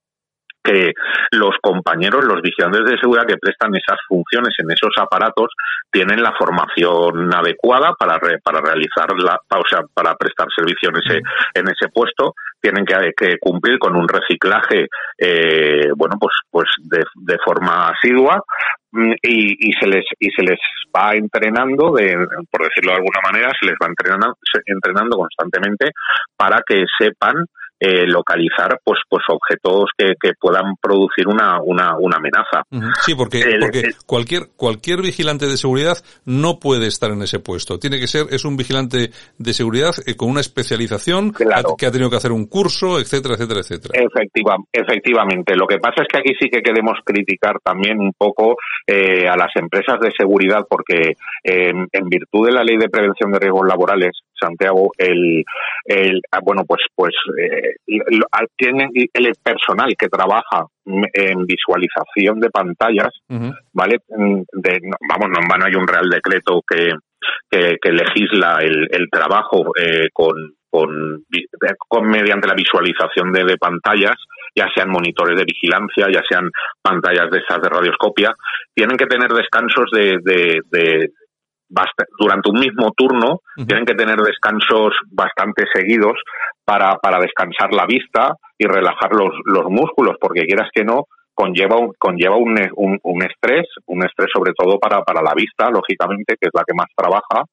que los compañeros, los vigilantes de seguridad que prestan esas funciones en esos aparatos tienen la formación adecuada para para realizar la, o sea, para prestar servicio en ese en ese puesto, tienen que, cumplir con un reciclaje eh, bueno, pues pues de, de forma asidua mm, y, y, se les y se les va entrenando de, por decirlo de alguna manera se les va entrenando entrenando constantemente para que sepan eh, localizar pues pues objetos que, que puedan producir una, una, una amenaza. Sí, porque, porque cualquier cualquier vigilante de seguridad no puede estar en ese puesto. Tiene que ser es un vigilante de seguridad eh, con una especialización que ha tenido que hacer un curso, etcétera, etcétera, etcétera. Efectiva, efectivamente. Lo que pasa es que aquí sí que queremos criticar también un poco eh, a las empresas de seguridad porque en virtud de la ley de prevención de riesgos laborales, Santiago, el, el ah, bueno pues pues tienen el personal que trabaja en visualización de pantallas, ¿vale? De, vamos, no, hay un real decreto que, que, legisla el, el trabajo eh, con, con, con, mediante la visualización de, de, pantallas, ya sean monitores de vigilancia, ya sean pantallas de esas de radioscopia, tienen que tener descansos de, de, de durante un mismo turno, tienen que tener descansos bastante seguidos para, para descansar la vista y relajar los, los músculos, porque quieras que no, conlleva un, conlleva un, un, estrés, un estrés sobre todo para, para la vista, lógicamente, que es la que más trabaja,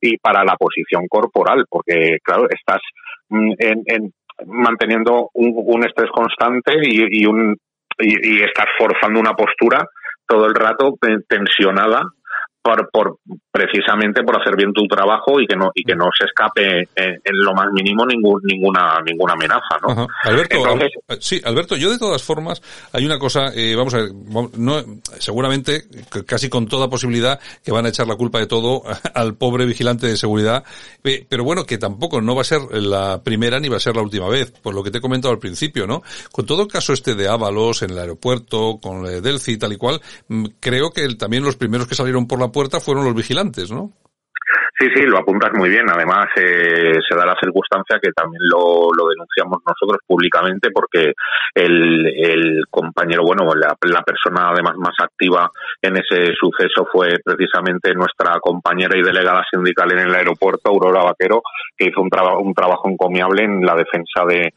y para la posición corporal, porque, claro, estás mm, en, manteniendo un, estrés constante y, y un, y, y estás forzando una postura todo el rato tensionada por, por precisamente por hacer bien tu trabajo y que no y que no se escape en, lo más mínimo ningún, ninguna ninguna amenaza no Alberto sí Alberto yo de todas formas hay una cosa eh, vamos a ver no seguramente casi con toda posibilidad que van a echar la culpa de todo [LAUGHS] al pobre vigilante de seguridad pero bueno que tampoco no va a ser la primera ni va a ser la última vez por lo que te he comentado al principio no con todo el caso este de Ábalos en el aeropuerto con Delci y tal y cual mm, creo que también los primeros que salieron por la puerta fueron los vigilantes, ¿no? Sí, sí, lo apuntas muy bien. Además, eh, se da la circunstancia que también lo, denunciamos nosotros públicamente porque el, compañero, bueno, la, persona además más activa en ese suceso fue precisamente nuestra compañera y delegada sindical en el aeropuerto, Aurora Vaquero, que hizo un, un trabajo encomiable en la defensa de,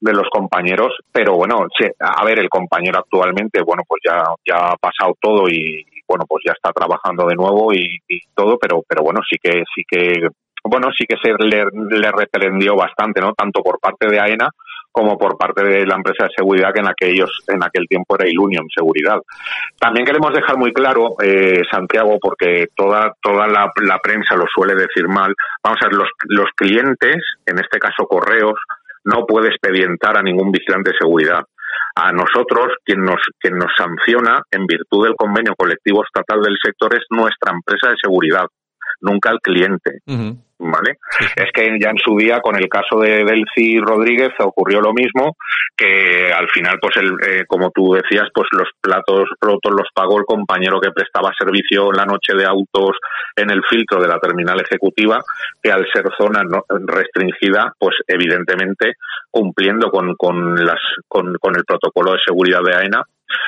de los compañeros, pero bueno, a ver, el compañero actualmente, bueno, pues ya, ya ha pasado todo y, bueno, pues ya está trabajando de nuevo y, todo, pero, pero bueno, sí que, sí que, bueno, sí que se le, reprendió bastante, ¿no? Tanto por parte de AENA como por parte de la empresa de seguridad que en aquellos en aquel tiempo era Ilunion Seguridad. También queremos dejar muy claro, eh, Santiago, porque toda toda la, la, prensa lo suele decir mal. Vamos a ver, los, los clientes, en este caso correos, no puede expedientar a ningún vigilante de seguridad. A nosotros, quien nos, quien nos sanciona en virtud del convenio colectivo estatal del sector es nuestra empresa de seguridad, nunca el cliente. ¿Vale? Es que ya en su día, con el caso de Delci Rodríguez, ocurrió lo mismo, que al final, pues, el, eh, como tú decías, pues los platos rotos los pagó el compañero que prestaba servicio en la noche de autos en el filtro de la terminal ejecutiva, que al ser zona restringida, pues evidentemente, cumpliendo con, con, las, con, con el protocolo de seguridad de AENA,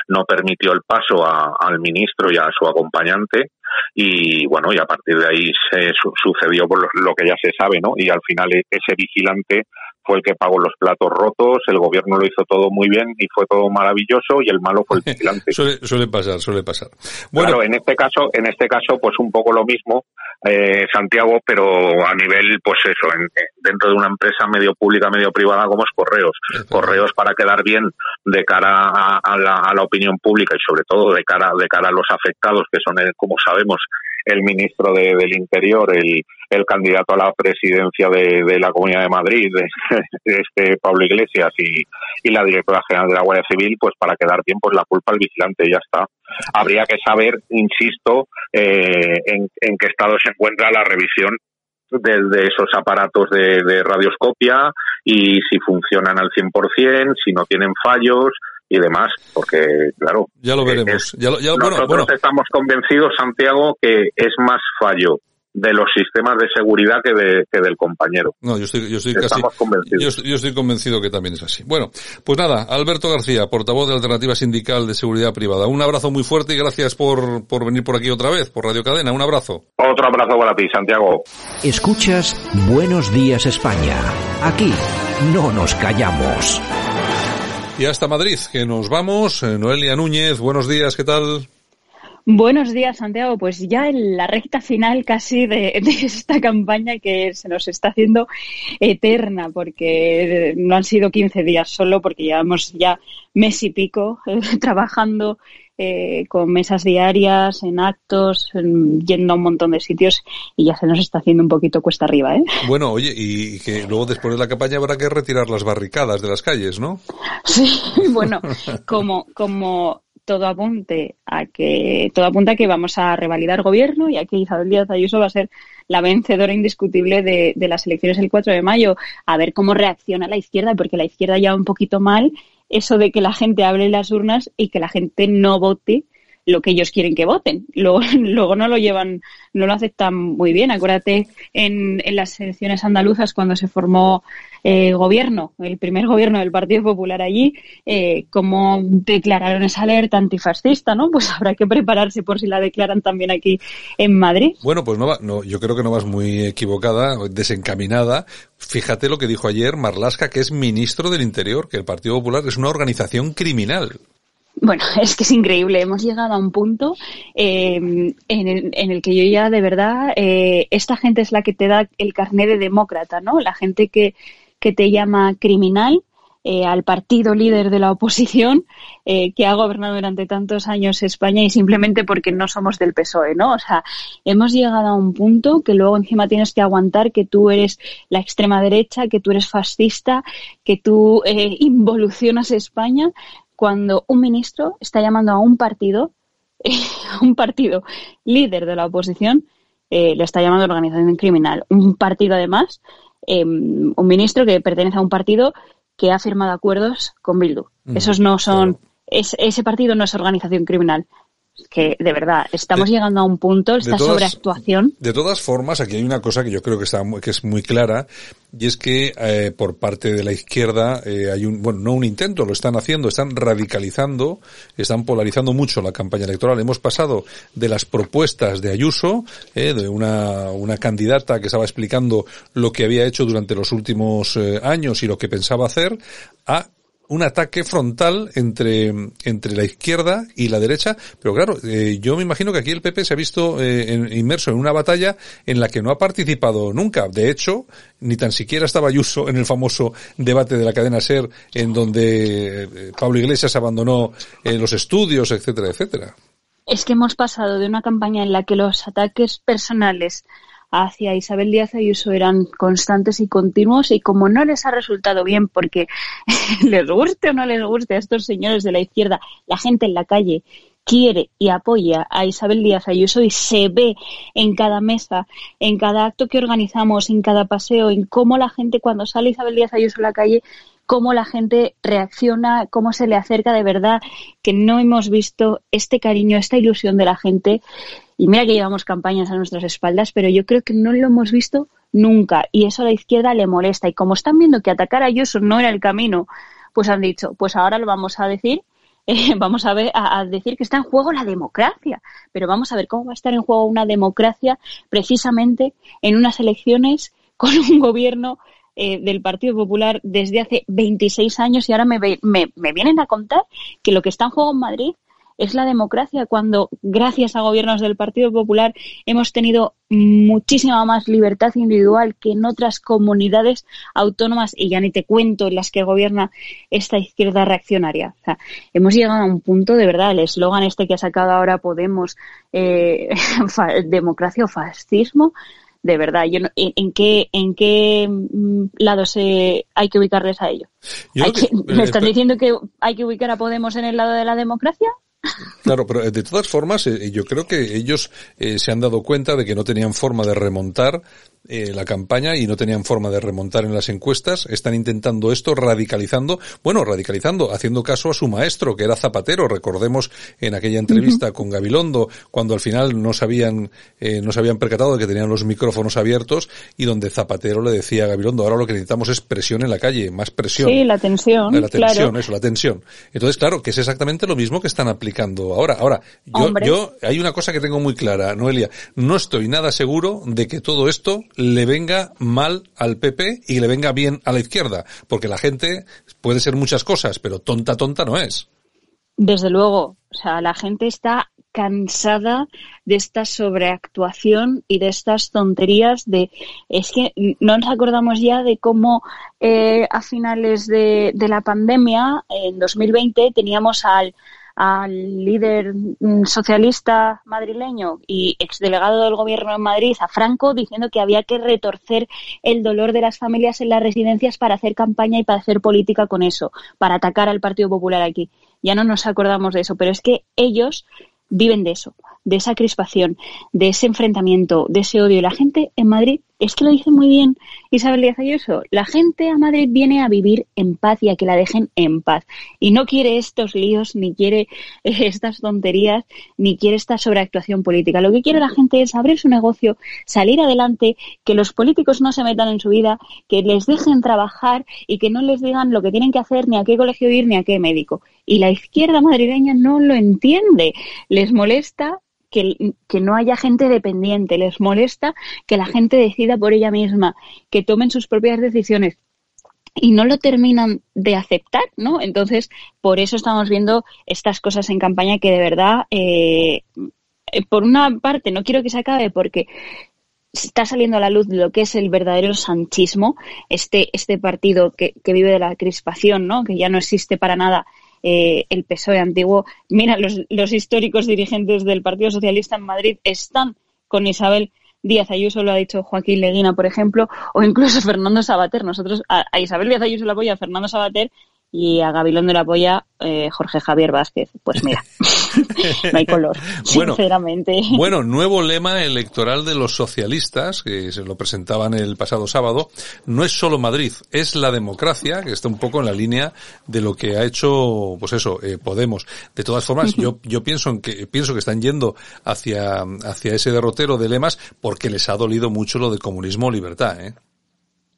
no permitió el paso al ministro y a su acompañante y bueno y a partir de ahí se sucedió por lo, que ya se sabe no y al final e, ese vigilante fue el que pagó los platos rotos, el gobierno lo hizo todo muy bien y fue todo maravilloso y el malo fue el [LAUGHS] vigilante. suele, pasar, suele pasar. Bueno, claro, en este caso, en este caso, pues un poco lo mismo, eh, Santiago, pero a nivel, pues eso, en, dentro de una empresa medio pública, medio privada como es Correos. Correos para quedar bien de cara a, la, a, la, opinión pública y sobre todo de cara, de cara a los afectados, que son, como sabemos, el ministro de, del Interior, el, el candidato a la presidencia de, de la Comunidad de Madrid, [LAUGHS] este Pablo Iglesias y, y, la directora general de la Guardia Civil, pues para quedar bien, pues la culpa al vigilante ya está. Habría que saber, insisto, eh, en, en qué estado se encuentra la revisión de, esos aparatos de, de, radioscopia y si funcionan al 100%, si no tienen fallos, y demás, porque claro. Ya lo veremos. nosotros estamos convencidos, Santiago, que es más fallo de los sistemas de seguridad que, de, que del compañero. No, yo estoy, yo estoy casi, yo, yo, estoy convencido que también es así. Bueno, pues nada, Alberto García, portavoz de Alternativa Sindical de Seguridad Privada. Un abrazo muy fuerte y gracias por, por venir por aquí otra vez, por Radio Cadena. Un abrazo. Otro abrazo para ti, Santiago. Escuchas Buenos Días España. Aquí no nos callamos. Y hasta Madrid, que nos vamos. Eh, Noelia Núñez, buenos días, ¿qué tal? Buenos días, Santiago. Pues ya en la recta final casi de, esta campaña que se nos está haciendo eterna, porque no han sido 15 días solo, porque llevamos ya mes y pico eh, [LAUGHS] trabajando eh, con mesas diarias, en actos, yendo a un montón de sitios y ya se nos está haciendo un poquito cuesta arriba, ¿eh? Bueno, oye, y que luego después de la campaña habrá que retirar las barricadas de las calles, ¿no? Sí, [LAUGHS] bueno, como, como todo apunte a que todo apunta a que vamos a revalidar gobierno y aquí Isabel Díaz Ayuso va a ser la vencedora indiscutible de, de, las elecciones el 4 de mayo. A ver cómo reacciona la izquierda, porque la izquierda ya un poquito mal eso de que la gente hable las urnas y que la gente no vote lo que ellos quieren que voten. Luego, [LAUGHS] luego no lo llevan, no lo aceptan muy bien. Acuérdate en, en las elecciones andaluzas cuando se formó eh, gobierno, el primer gobierno del Partido Popular allí, eh, cómo declararon esa alerta antifascista, ¿no? Pues [LAUGHS] habrá que prepararse por si la declaran también aquí en Madrid. Bueno, pues no, va, no yo creo que no vas muy equivocada, desencaminada. Fíjate lo que dijo ayer Marlasca, que es ministro del Interior, que el Partido Popular es una organización criminal. Bueno, [LAUGHS] es que es increíble. Hemos llegado a un punto eh, en, el, en, el, que yo ya de verdad, eh, esta gente es la que te da el carnet de demócrata, ¿no? La gente que, que te llama criminal eh, al partido líder de la oposición eh, que ha gobernado durante tantos años España y simplemente porque no somos del PSOE, ¿no? O sea, hemos llegado a un punto que luego encima tienes que aguantar que tú eres la extrema derecha, que tú eres fascista, que tú eh, involucionas España cuando un ministro está llamando a un partido, [LAUGHS] un partido líder de la oposición, le está llamando organización criminal. Un partido además, un ministro que pertenece a un partido que ha firmado acuerdos con Bildu. Esos no son, ese partido no es organización criminal que de verdad estamos llegando a un punto esta sobreactuación. de todas formas aquí hay una cosa que yo creo que está que es muy clara y es que eh, por parte de la izquierda eh, hay un bueno no un intento lo están haciendo están radicalizando están polarizando mucho la campaña electoral. Hemos pasado de las propuestas de Ayuso eh, de una una candidata que estaba explicando lo que había hecho durante los últimos años y lo que pensaba hacer a un ataque frontal entre, entre la izquierda y la derecha, pero claro, eh, yo me imagino que aquí el PP se ha visto eh, inmerso en una batalla en la que no ha participado nunca. De hecho, ni tan siquiera estaba Ayuso en el famoso debate de la cadena SER, en donde eh, Pablo Iglesias abandonó los estudios, etcétera, etcétera. Es que hemos pasado de una campaña en la que los ataques personales hacia Isabel Díaz Ayuso eran constantes y continuos y como no les ha resultado bien porque [LAUGHS] les guste o no les guste a estos señores de la izquierda, la gente en la calle quiere y apoya a Isabel Díaz Ayuso y se ve en cada mesa, en cada acto que organizamos, en cada paseo, en cómo la gente cuando sale Isabel Díaz Ayuso a la calle cómo la gente reacciona, cómo se le acerca de verdad, que no hemos visto este cariño, esta ilusión de la gente y mira que llevamos campañas a nuestras espaldas, pero yo creo que no lo hemos visto nunca. Y eso a la izquierda le molesta. Y como están viendo que atacar a Ayuso no era el camino, pues han dicho, pues ahora lo vamos a decir [LAUGHS] eh, vamos a ver a, decir que está en juego la democracia, pero vamos a ver cómo va a estar en juego una democracia precisamente en unas elecciones [LAUGHS] con un gobierno eh, del Partido Popular desde hace 26 años y ahora me, me, me, vienen a contar que lo que está en juego en Madrid es la democracia cuando, gracias a gobiernos del Partido Popular, hemos tenido muchísima más libertad individual que en otras comunidades autónomas, y ya ni te cuento en las que gobierna esta izquierda reaccionaria. O sea, hemos llegado a un punto, de verdad, el eslogan este que ha sacado ahora Podemos, eh, [LAUGHS] democracia o fascismo, de verdad, yo en, qué en qué mm, lado se hay que ubicarles a ellos. [LAUGHS] ¿Me eh, están diciendo que hay que ubicar a Podemos en el lado de la democracia? Claro, pero eh, de todas formas, eh, yo creo que ellos eh, se han dado cuenta de que no tenían forma de remontar eh, la campaña y no tenían forma de remontar en las encuestas. Están intentando esto radicalizando, bueno, radicalizando, haciendo caso a su maestro, que era Zapatero. Recordemos en aquella entrevista con Gabilondo, cuando al final no se habían, eh, no se habían percatado de que tenían los micrófonos abiertos y donde Zapatero le decía a Gabilondo, ahora lo que necesitamos es presión en la calle, más presión. Sí, la tensión. La tensión, eso, la tensión. Entonces, claro, que es exactamente lo mismo que están aplicando ahora. Ahora, yo, yo, hay una cosa que tengo muy clara, Noelia, no estoy nada seguro de que todo esto le venga mal al PP y le venga bien a la izquierda, porque la gente puede ser muchas cosas, pero tonta tonta no es. Desde luego, o sea, la gente está cansada de esta sobreactuación y de estas tonterías de es que no nos acordamos ya de cómo eh, a finales de, de la pandemia en 2020 teníamos al al líder mm, socialista madrileño y exdelegado del gobierno en Madrid, a Franco, diciendo que había que retorcer el dolor de las familias en las residencias para hacer campaña y para hacer política con eso, para atacar al Partido Popular aquí. Ya no nos acordamos de eso, pero es que ellos viven de eso, de esa crispación, de ese enfrentamiento, de ese odio. La gente en Madrid es que lo dice muy bien Isabel Díaz Ayuso. La gente a Madrid viene a vivir en paz y a que la dejen en paz. Y no quiere estos líos, ni quiere [LAUGHS] estas tonterías, ni quiere esta sobreactuación política. Lo que quiere la gente es abrir su negocio, salir adelante, que los políticos no se metan en su vida, que les dejen trabajar y que no les digan lo que tienen que hacer, ni a qué colegio ir, ni a qué médico. Y la izquierda madrileña no lo entiende. Les molesta que, no haya gente dependiente, les molesta que la gente decida por ella misma, que tomen sus propias decisiones y no lo terminan de aceptar, ¿no? Entonces, por eso estamos viendo estas cosas en campaña que de verdad, eh, por una parte, no quiero que se acabe porque está saliendo a la luz lo que es el verdadero sanchismo, este, este partido que, que vive de la crispación, ¿no? que ya no existe para nada eh, el PSOE antiguo. Mira, los, los históricos dirigentes del Partido Socialista en Madrid están con Isabel Díaz Ayuso, lo ha dicho Joaquín Leguina, por ejemplo, o incluso [LAUGHS] Fernando Sabater. Nosotros a, Isabel Díaz Ayuso la apoya Fernando Sabater y a Gabilondo la apoya eh, Jorge Javier Vázquez. Pues mira, [LAUGHS] [LAUGHS] no hay color, Bueno, sinceramente. Bueno, nuevo lema electoral de los socialistas, que se lo presentaban el pasado sábado, no es solo Madrid, es la democracia, que está un poco en la línea de lo que ha hecho, pues eso, eh, Podemos. De todas formas, yo, yo pienso en que, pienso que están yendo hacia, hacia ese derrotero de lemas porque les ha dolido mucho lo de comunismo o libertad, ¿eh?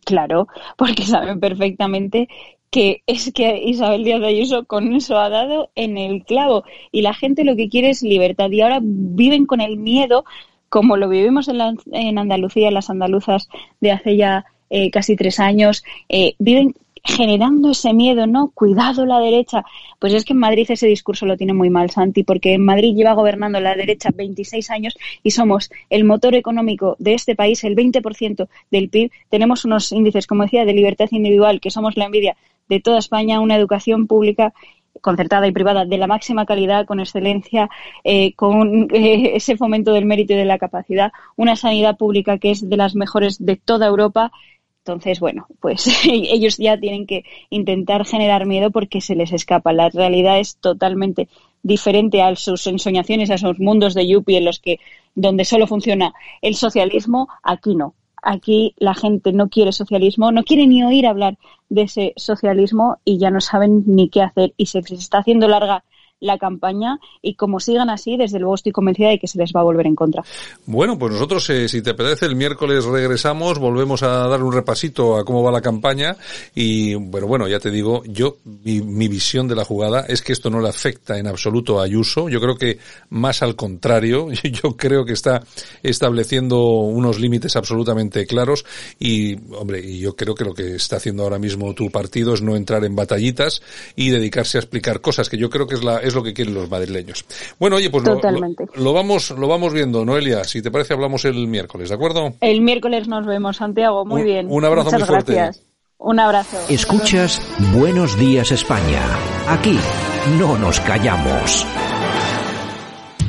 Claro, porque saben perfectamente que es que Isabel Díaz de Ayuso con eso ha dado en el clavo y la gente lo que quiere es libertad y ahora viven con el miedo como lo vivimos en, la- en Andalucía, las andaluzas de hace ya eh, casi tres años, eh, viven generando ese miedo, ¿no? Cuidado la derecha. Pues es que en Madrid ese discurso lo tiene muy mal, Santi, porque en Madrid lleva gobernando la derecha 26 años y somos el motor económico de este país, el 20% del PIB. Tenemos unos índices, como decía, de libertad individual, que somos la envidia de toda España, una educación pública concertada y privada de la máxima calidad, con excelencia, eh, con eh, ese fomento del mérito y de la capacidad, una sanidad pública que es de las mejores de toda Europa. Entonces, bueno, pues [LAUGHS] ellos ya tienen que intentar generar miedo porque se les escapa. La realidad es totalmente diferente a sus ensoñaciones, a esos mundos de Yuppie en los que donde solo funciona el socialismo, aquí no. Aquí la gente no quiere socialismo, no quiere ni oír hablar de ese socialismo y ya no saben ni qué hacer. Y se está haciendo larga la campaña y como sigan así, desde luego estoy convencida de que se les va a volver en contra. Bueno, pues nosotros, eh, si te apetece, el miércoles regresamos, volvemos a dar un repasito a cómo va la campaña y, bueno, bueno, ya te digo, yo, mi, mi visión de la jugada es que esto no le afecta en absoluto a Ayuso. Yo creo que más al contrario, [LAUGHS] yo creo que está estableciendo unos límites absolutamente claros y, hombre, y yo creo que lo que está haciendo ahora mismo tu partido es no entrar en batallitas y dedicarse a explicar cosas que yo creo que es la, es lo que quieren los madrileños. Bueno, oye, pues lo- lo, lo vamos, lo vamos viendo, Noelia. Si te parece, hablamos el miércoles, ¿de acuerdo? El miércoles nos vemos, Santiago. Muy Un- bien. un abrazo Muchas muy fuerte. gracias. Un abrazo. Escuchas Buenos Días España. Aquí no nos callamos.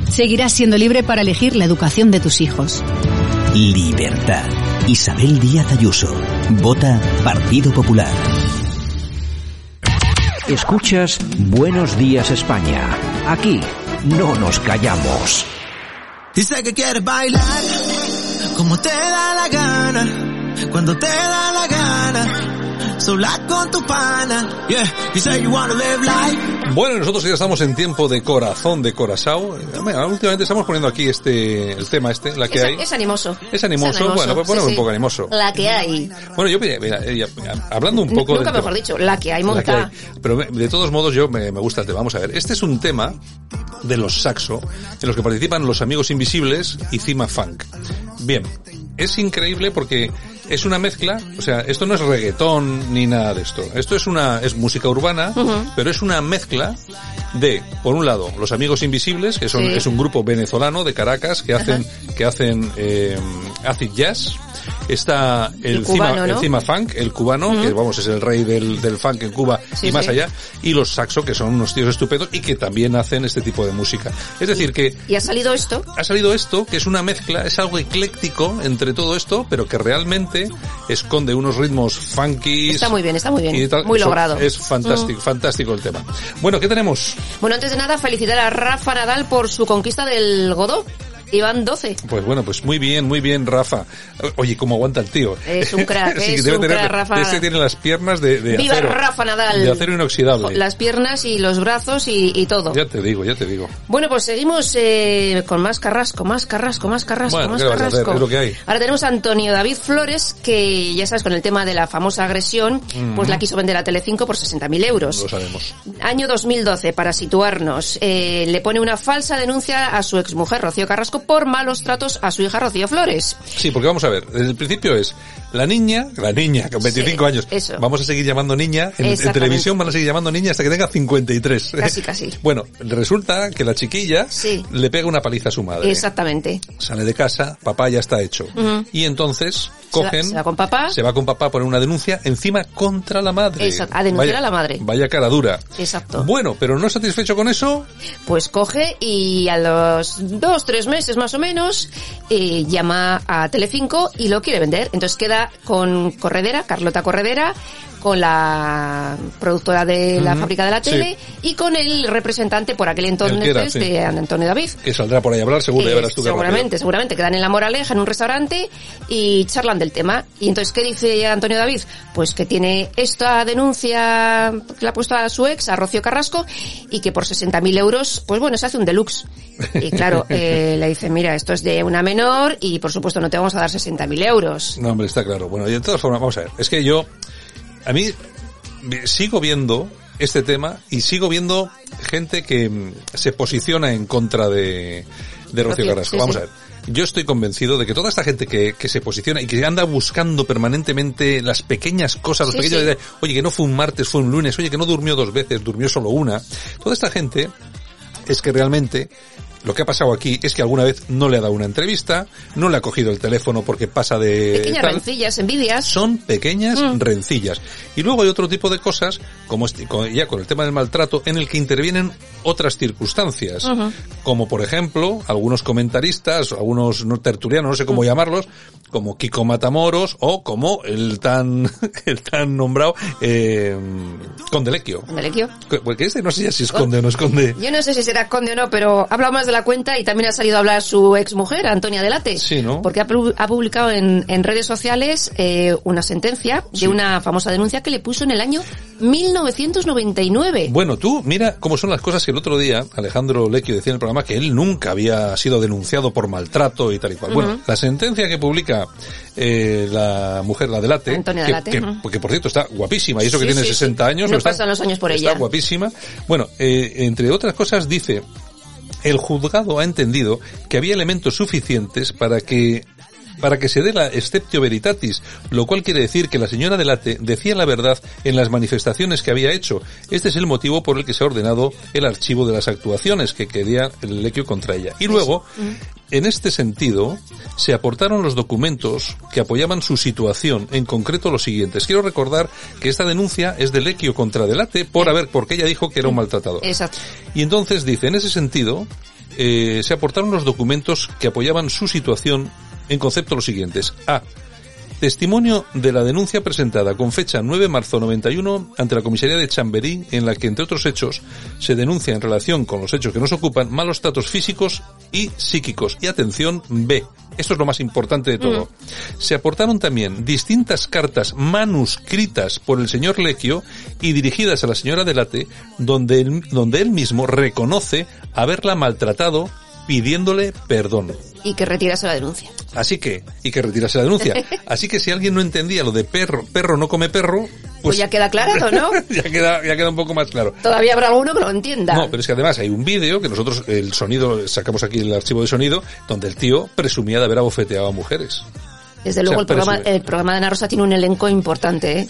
Seguirás siendo libre para elegir la educación de tus hijos. Libertad. Isabel Díaz Ayuso. Vota Partido Popular. Escuchas Buenos Días España. Aquí no nos callamos. Dice que quieres bailar como te da la gana, cuando te da la gana, Bueno, nosotros ya estamos en tiempo de corazón de Corazao. Eh, Últimamente estamos poniendo aquí este, el tema este, la que Es, hay. es animoso. Es animoso, bueno, pues ponemos un poco animoso. La que hay. Bueno, yo, mira, mira, eh, hablando un poco Nunca mejor tema. dicho, la que hay La que monta. hay. Pero me- de todos modos yo me, me gusta el tema. Vamos a ver. Este es un tema de los saxo, en los que participan los amigos invisibles y Cima Funk. Bien, es increíble porque es una mezcla, o sea, esto no es reggaetón ni nada de esto. Esto es una, es música urbana, pero es una mezcla de, por un lado, los amigos invisibles, que son, Sí. es un grupo venezolano de Caracas que hacen, que hacen, eh, acid jazz. Está el, El cubano, Cima, ¿no? el Cima Funk, el cubano, que vamos, es el rey del, del funk en Cuba Sí, y más sí. allá, y los saxo, que son unos tíos estupendos y que también hacen este tipo de música. Es decir, que Y ha salido esto. ha salido esto, que es una mezcla, es algo ecléctico entre todo esto, pero que realmente esconde unos ritmos funky. Está muy bien, está muy bien. tal. Muy logrado. Es fantástico, Mm. fantástico el tema. Bueno, ¿qué tenemos? Bueno, antes de nada, felicitar a Rafa Nadal por su conquista del Godó. Iban 12. Pues bueno, pues muy bien, muy bien, Rafa. Oye, cómo aguanta el tío. Es un crack, [LAUGHS] es debe un tener- crack, Rafa. Este tiene las piernas de, de ¡Viva acero. Rafa Nadal! De acero inoxidable. Las piernas y los brazos y, y todo. Ya te digo, ya te digo. Bueno, pues seguimos eh, con más carrasco, más carrasco, más carrasco, Bueno, más carrasco. Es lo que hay. Ahora tenemos a Antonio David Flores, que ya sabes, con el tema de la famosa agresión, pues la quiso vender a Telecinco por 60.000 euros. Lo sabemos. Año 2012, para situarnos, eh, le pone una falsa denuncia a su exmujer Rocío Carrasco por malos tratos a su hija Rocío Flores. Sí, porque vamos a ver, desde el principio es, la niña, la niña con 25 años, eso. vamos a seguir llamando niña, en, televisión van a seguir llamando niña hasta que tenga 53. Casi, casi. [LAUGHS] Bueno, resulta que la chiquilla Sí. le pega una paliza a su madre. Exactamente. Sale de casa, papá ya está hecho. Y entonces Se va- cogen, se va con papá. se va con papá a poner una denuncia encima contra la madre. Exacto, a denunciar Vaya- a la madre. Vaya cara dura. Exacto. Bueno, pero no satisfecho con eso, Pues coge y a los dos, tres meses más o menos, eh, llama a Telecinco y lo quiere vender. Entonces queda con Corredera, Carlota Corredera, con la productora de la fábrica de la sí. tele y con el representante por aquel El que entonces era, sí. de Antonio David. que saldrá por ahí a hablar, seguro, ya Eh, verás tú seguramente, rápido. seguramente. Quedan en la Moraleja, en un restaurante, y charlan del tema. Y entonces, ¿qué dice Antonio David? Pues que tiene esta denuncia que le ha puesto a su ex, a Rocío Carrasco, y que por 60.000 euros, pues bueno, se hace un deluxe. Y claro, [LAUGHS] eh, le dice, mira, esto es de una menor y por supuesto no te vamos a dar 60.000 euros. No, hombre, está claro. Bueno, y de todas formas, vamos a ver. Es que yo, a mí, sigo viendo este tema y sigo viendo gente que mm, se posiciona en contra de, de Rocío Carrasco. sí, Vamos sí. a ver. Yo estoy convencido de que toda esta gente que, que se posiciona y que anda buscando permanentemente las pequeñas cosas, los Sí, pequeños oye, que no fue un martes, fue un lunes, oye, que no durmió dos veces, durmió solo una. Toda esta gente es que realmente lo que ha pasado aquí es que alguna vez no le ha dado una entrevista, no le ha cogido el teléfono porque pasa de Pequeñas tal. rencillas, envidias. Son pequeñas Mm. rencillas. Y luego hay otro tipo de cosas, como este- ya con el tema del maltrato, en el que intervienen otras circunstancias. Como por ejemplo, algunos comentaristas, algunos no tertulianos, no sé Mm. cómo llamarlos, como Kiko Matamoros o como el tan, [LAUGHS] el tan nombrado, eh, Condelequio. Melequio. Porque este no sé ya si esconde o no esconde. Yo no sé si será conde o no, pero ha hablado más de la cuenta y también ha salido a hablar su ex mujer, Antonia Delate. Sí, ¿no? Porque ha, pu- ha publicado en, en redes sociales eh, una sentencia de una famosa denuncia que le puso en el año 1999. Bueno, tú mira cómo son las cosas que el otro día Alejandro Lecchio decía en el programa que él nunca había sido denunciado por maltrato y tal y cual. Bueno, la sentencia que publica eh, la mujer, la Delate, Antonia que, Delate, porque por cierto está guapísima y eso que tiene sí, sí. 60 años. No está- pasan los años por está ella. guapísima. Bueno, eh, entre otras cosas dice, el juzgado ha entendido que había elementos suficientes para que para que se dé la exceptio veritatis, lo cual quiere decir que la señora Delate decía la verdad en las manifestaciones que había hecho. Este es el motivo por el que se ha ordenado el archivo de las actuaciones que quería el lequio contra ella. Y luego, en este sentido, se aportaron los documentos que apoyaban su situación, en concreto los siguientes. Quiero recordar que esta denuncia es de Lequio contra Delate por haber, porque ella dijo que era un maltratador. Exacto. Y entonces dice, en ese sentido, eh, se aportaron los documentos que apoyaban su situación en concepto los siguientes. A. Testimonio de la denuncia presentada con fecha 9 de marzo 91 ante la comisaría de Chamberí, en la que, entre otros hechos, se denuncia en relación con los hechos que nos ocupan malos tratos físicos y psíquicos. Y atención, B. Esto es lo más importante de todo. Se aportaron también distintas cartas manuscritas por el señor Lequio y dirigidas a la señora Delate, donde él, donde él mismo reconoce haberla maltratado pidiéndole perdón. Y que retirase la denuncia. Así que, y que retirase la denuncia. [LAUGHS] Así que si alguien no entendía lo de perro, perro no come perro, Pues, pues, ya queda aclarado, ¿no? [LAUGHS] ya queda, ya queda un poco más claro. Todavía habrá alguno que lo entienda. No, pero es que además hay un vídeo que nosotros, el sonido, sacamos aquí el archivo de sonido, donde el tío presumía de haber abofeteado a mujeres. Desde o luego sea, el programa, el programa de Ana Rosa tiene un elenco importante, ¿eh?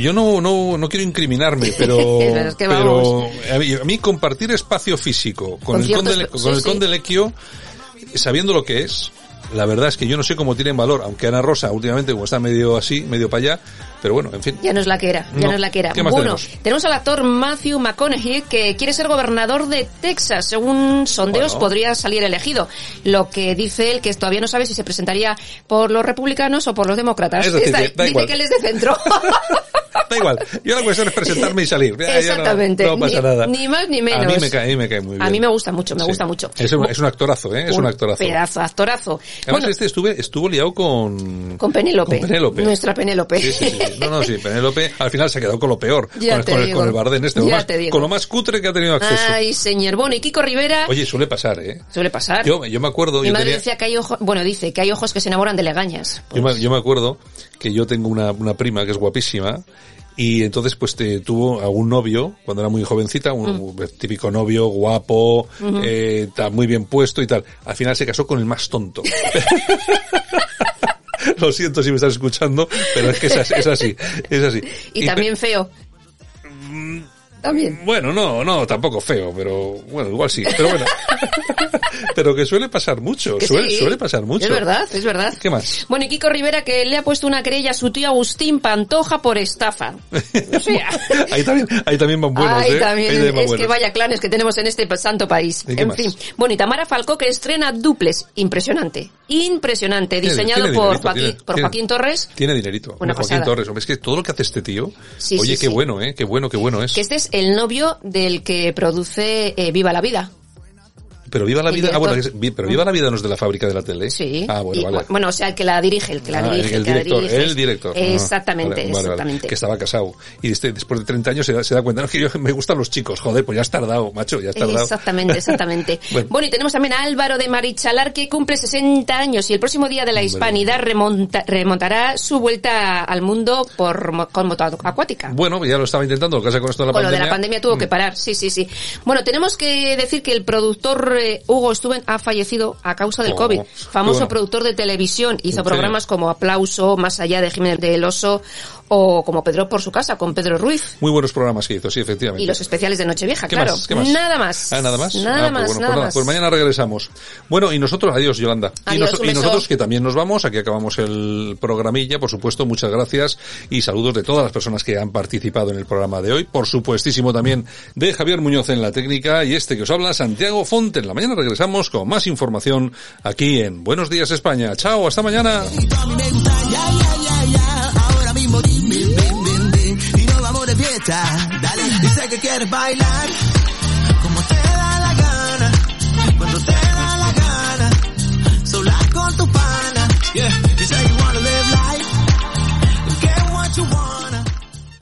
Yo no, no, no quiero incriminarme, [LAUGHS] pero, Pero es que pero vamos. a, mí, a mí compartir espacio físico con, el sí, sí. conde Lequio, sabiendo lo que es, la verdad es que yo no sé cómo tienen valor, aunque Ana Rosa últimamente como está medio así, medio para allá, pero bueno, en fin. Ya no es la que era, ya No. no, es la que era. ¿Qué más bueno, tenemos? al actor Matthew McConaughey que quiere ser gobernador de Texas. Según sondeos Bueno. podría salir elegido. Lo que dice él que todavía no sabe si se presentaría por los republicanos o por los demócratas. Es decir, Está- que da dice que él es de centro. [LAUGHS] Da igual, yo la cuestión es presentarme y salir. Ya, ya no- Exactamente. No, pasa nada. ni más ni menos. A mí me cae, a mí me cae muy bien. A mí me gusta mucho, me Sí. gusta mucho. Es un, es un actorazo, ¿eh? Es un, actorazo. Pedazo, actorazo. Además, Bueno, este estuve, estuvo liado con... con Penélope. con Penélope. Nuestra Penélope. Sí, sí, sí. No, no, sí, Penélope al final se ha quedado con lo peor. Ya con, el, te con, el, digo. con el Bardén este. Ya con, lo más, te digo. con lo más cutre que ha tenido acceso. Ay, señor. Bueno, y Kiko Rivera Oye, suele pasar, ¿eh? suele pasar. Yo, yo me acuerdo... Mi yo madre tenía- decía que hay ojos, bueno, dice que hay ojos que se enamoran de legañas. Yo me, yo me acuerdo que yo tengo una, una prima que es guapísima y entonces pues te, tuvo algún novio cuando era muy jovencita, un, un típico novio guapo, Ujú. eh, ta- muy bien puesto y tal. Al final se casó con el más tonto. [LAUGHS] Lo siento si me estás escuchando, pero es que es así, es así. Es así. Y, también feo. También. Bueno, no, no, tampoco feo, pero bueno, igual sí. Pero bueno. [LAUGHS] pero que suele pasar mucho, Que suele, sí. suele pasar mucho. Es verdad, es verdad. ¿Qué más? Bueno, y Kiko Rivera que le ha puesto una querella a su tío Agustín Pantoja por estafa. O sea, [LAUGHS] Ahí también, ahí también van buenos, Ahí ¿eh? también, Ahí van es que buenos. vaya clanes que tenemos en este santo país. ¿Y qué En más? fin. Bueno, y Tamara Falcó que estrena Duples. Impresionante. Impresionante. Tiene- Diseñado tiene por, dinerito, Joaquín, tiene- por Joaquín Torres. Tiene dinerito. Una Joaquín pasada. Torres. Hombre, es que todo lo que hace este tío, Sí, oye, sí, qué bueno, ¿eh? Qué bueno, qué bueno es. Que este es el novio del que produce eh, Viva la Vida. Pero viva la vida, ah, bueno, director. pero viva la vida no es de la fábrica de la tele. Sí. Ah, bueno, Y, vale. Bueno, o sea, el que la dirige, el que la Ah, dirige, el que la director, dirige. el director. Ajá. Exactamente, Vale, vale, vale. exactamente. Que estaba casado. Y este- después de 30 años se da, se da cuenta, no, que yo me gustan los chicos. Joder, pues ya has tardado, macho, ya has tardado. Exactamente, [LAUGHS] exactamente. Bueno. bueno. y tenemos también a Álvaro de Marichalar que cumple 60 años y el próximo día de la hispanidad remonta- remontará su vuelta al mundo por con moto acuática. Bueno, ya lo estaba intentando, lo que pasa con esto de la Con lo pandemia. de la pandemia tuvo que parar, sí, sí, sí. Bueno, tenemos que decir que el productor eh, Hugo Stuben ha fallecido a causa del Oh, COVID. Famoso bueno. productor de televisión, hizo programas como Aplauso, Más allá de Jiménez del Oso o como Pedro por su casa con Pedro Ruiz. Muy buenos programas que hizo, sí, efectivamente. Y los especiales de Nochevieja, ¿Qué claro. más? ¿Qué más? Nada más. Ah, nada más. Nada Ah, pues bueno, nada pues, más. pues mañana regresamos. Bueno, y nosotros, adiós, Yolanda. y, nos- y nosotros que también nos vamos, aquí acabamos el programilla, por supuesto, muchas gracias y saludos de todas las personas que han participado en el programa de hoy. Por supuestísimo también de Javier Muñoz en la técnica y este que os habla, Santiago Fonte. En la mañana regresamos con más información aquí en Buenos Días España. Chao, hasta mañana. Dale, dice que quieres bailar. Como te da la gana, cuando te da la gana, sola con tu pana. Yeah, dice que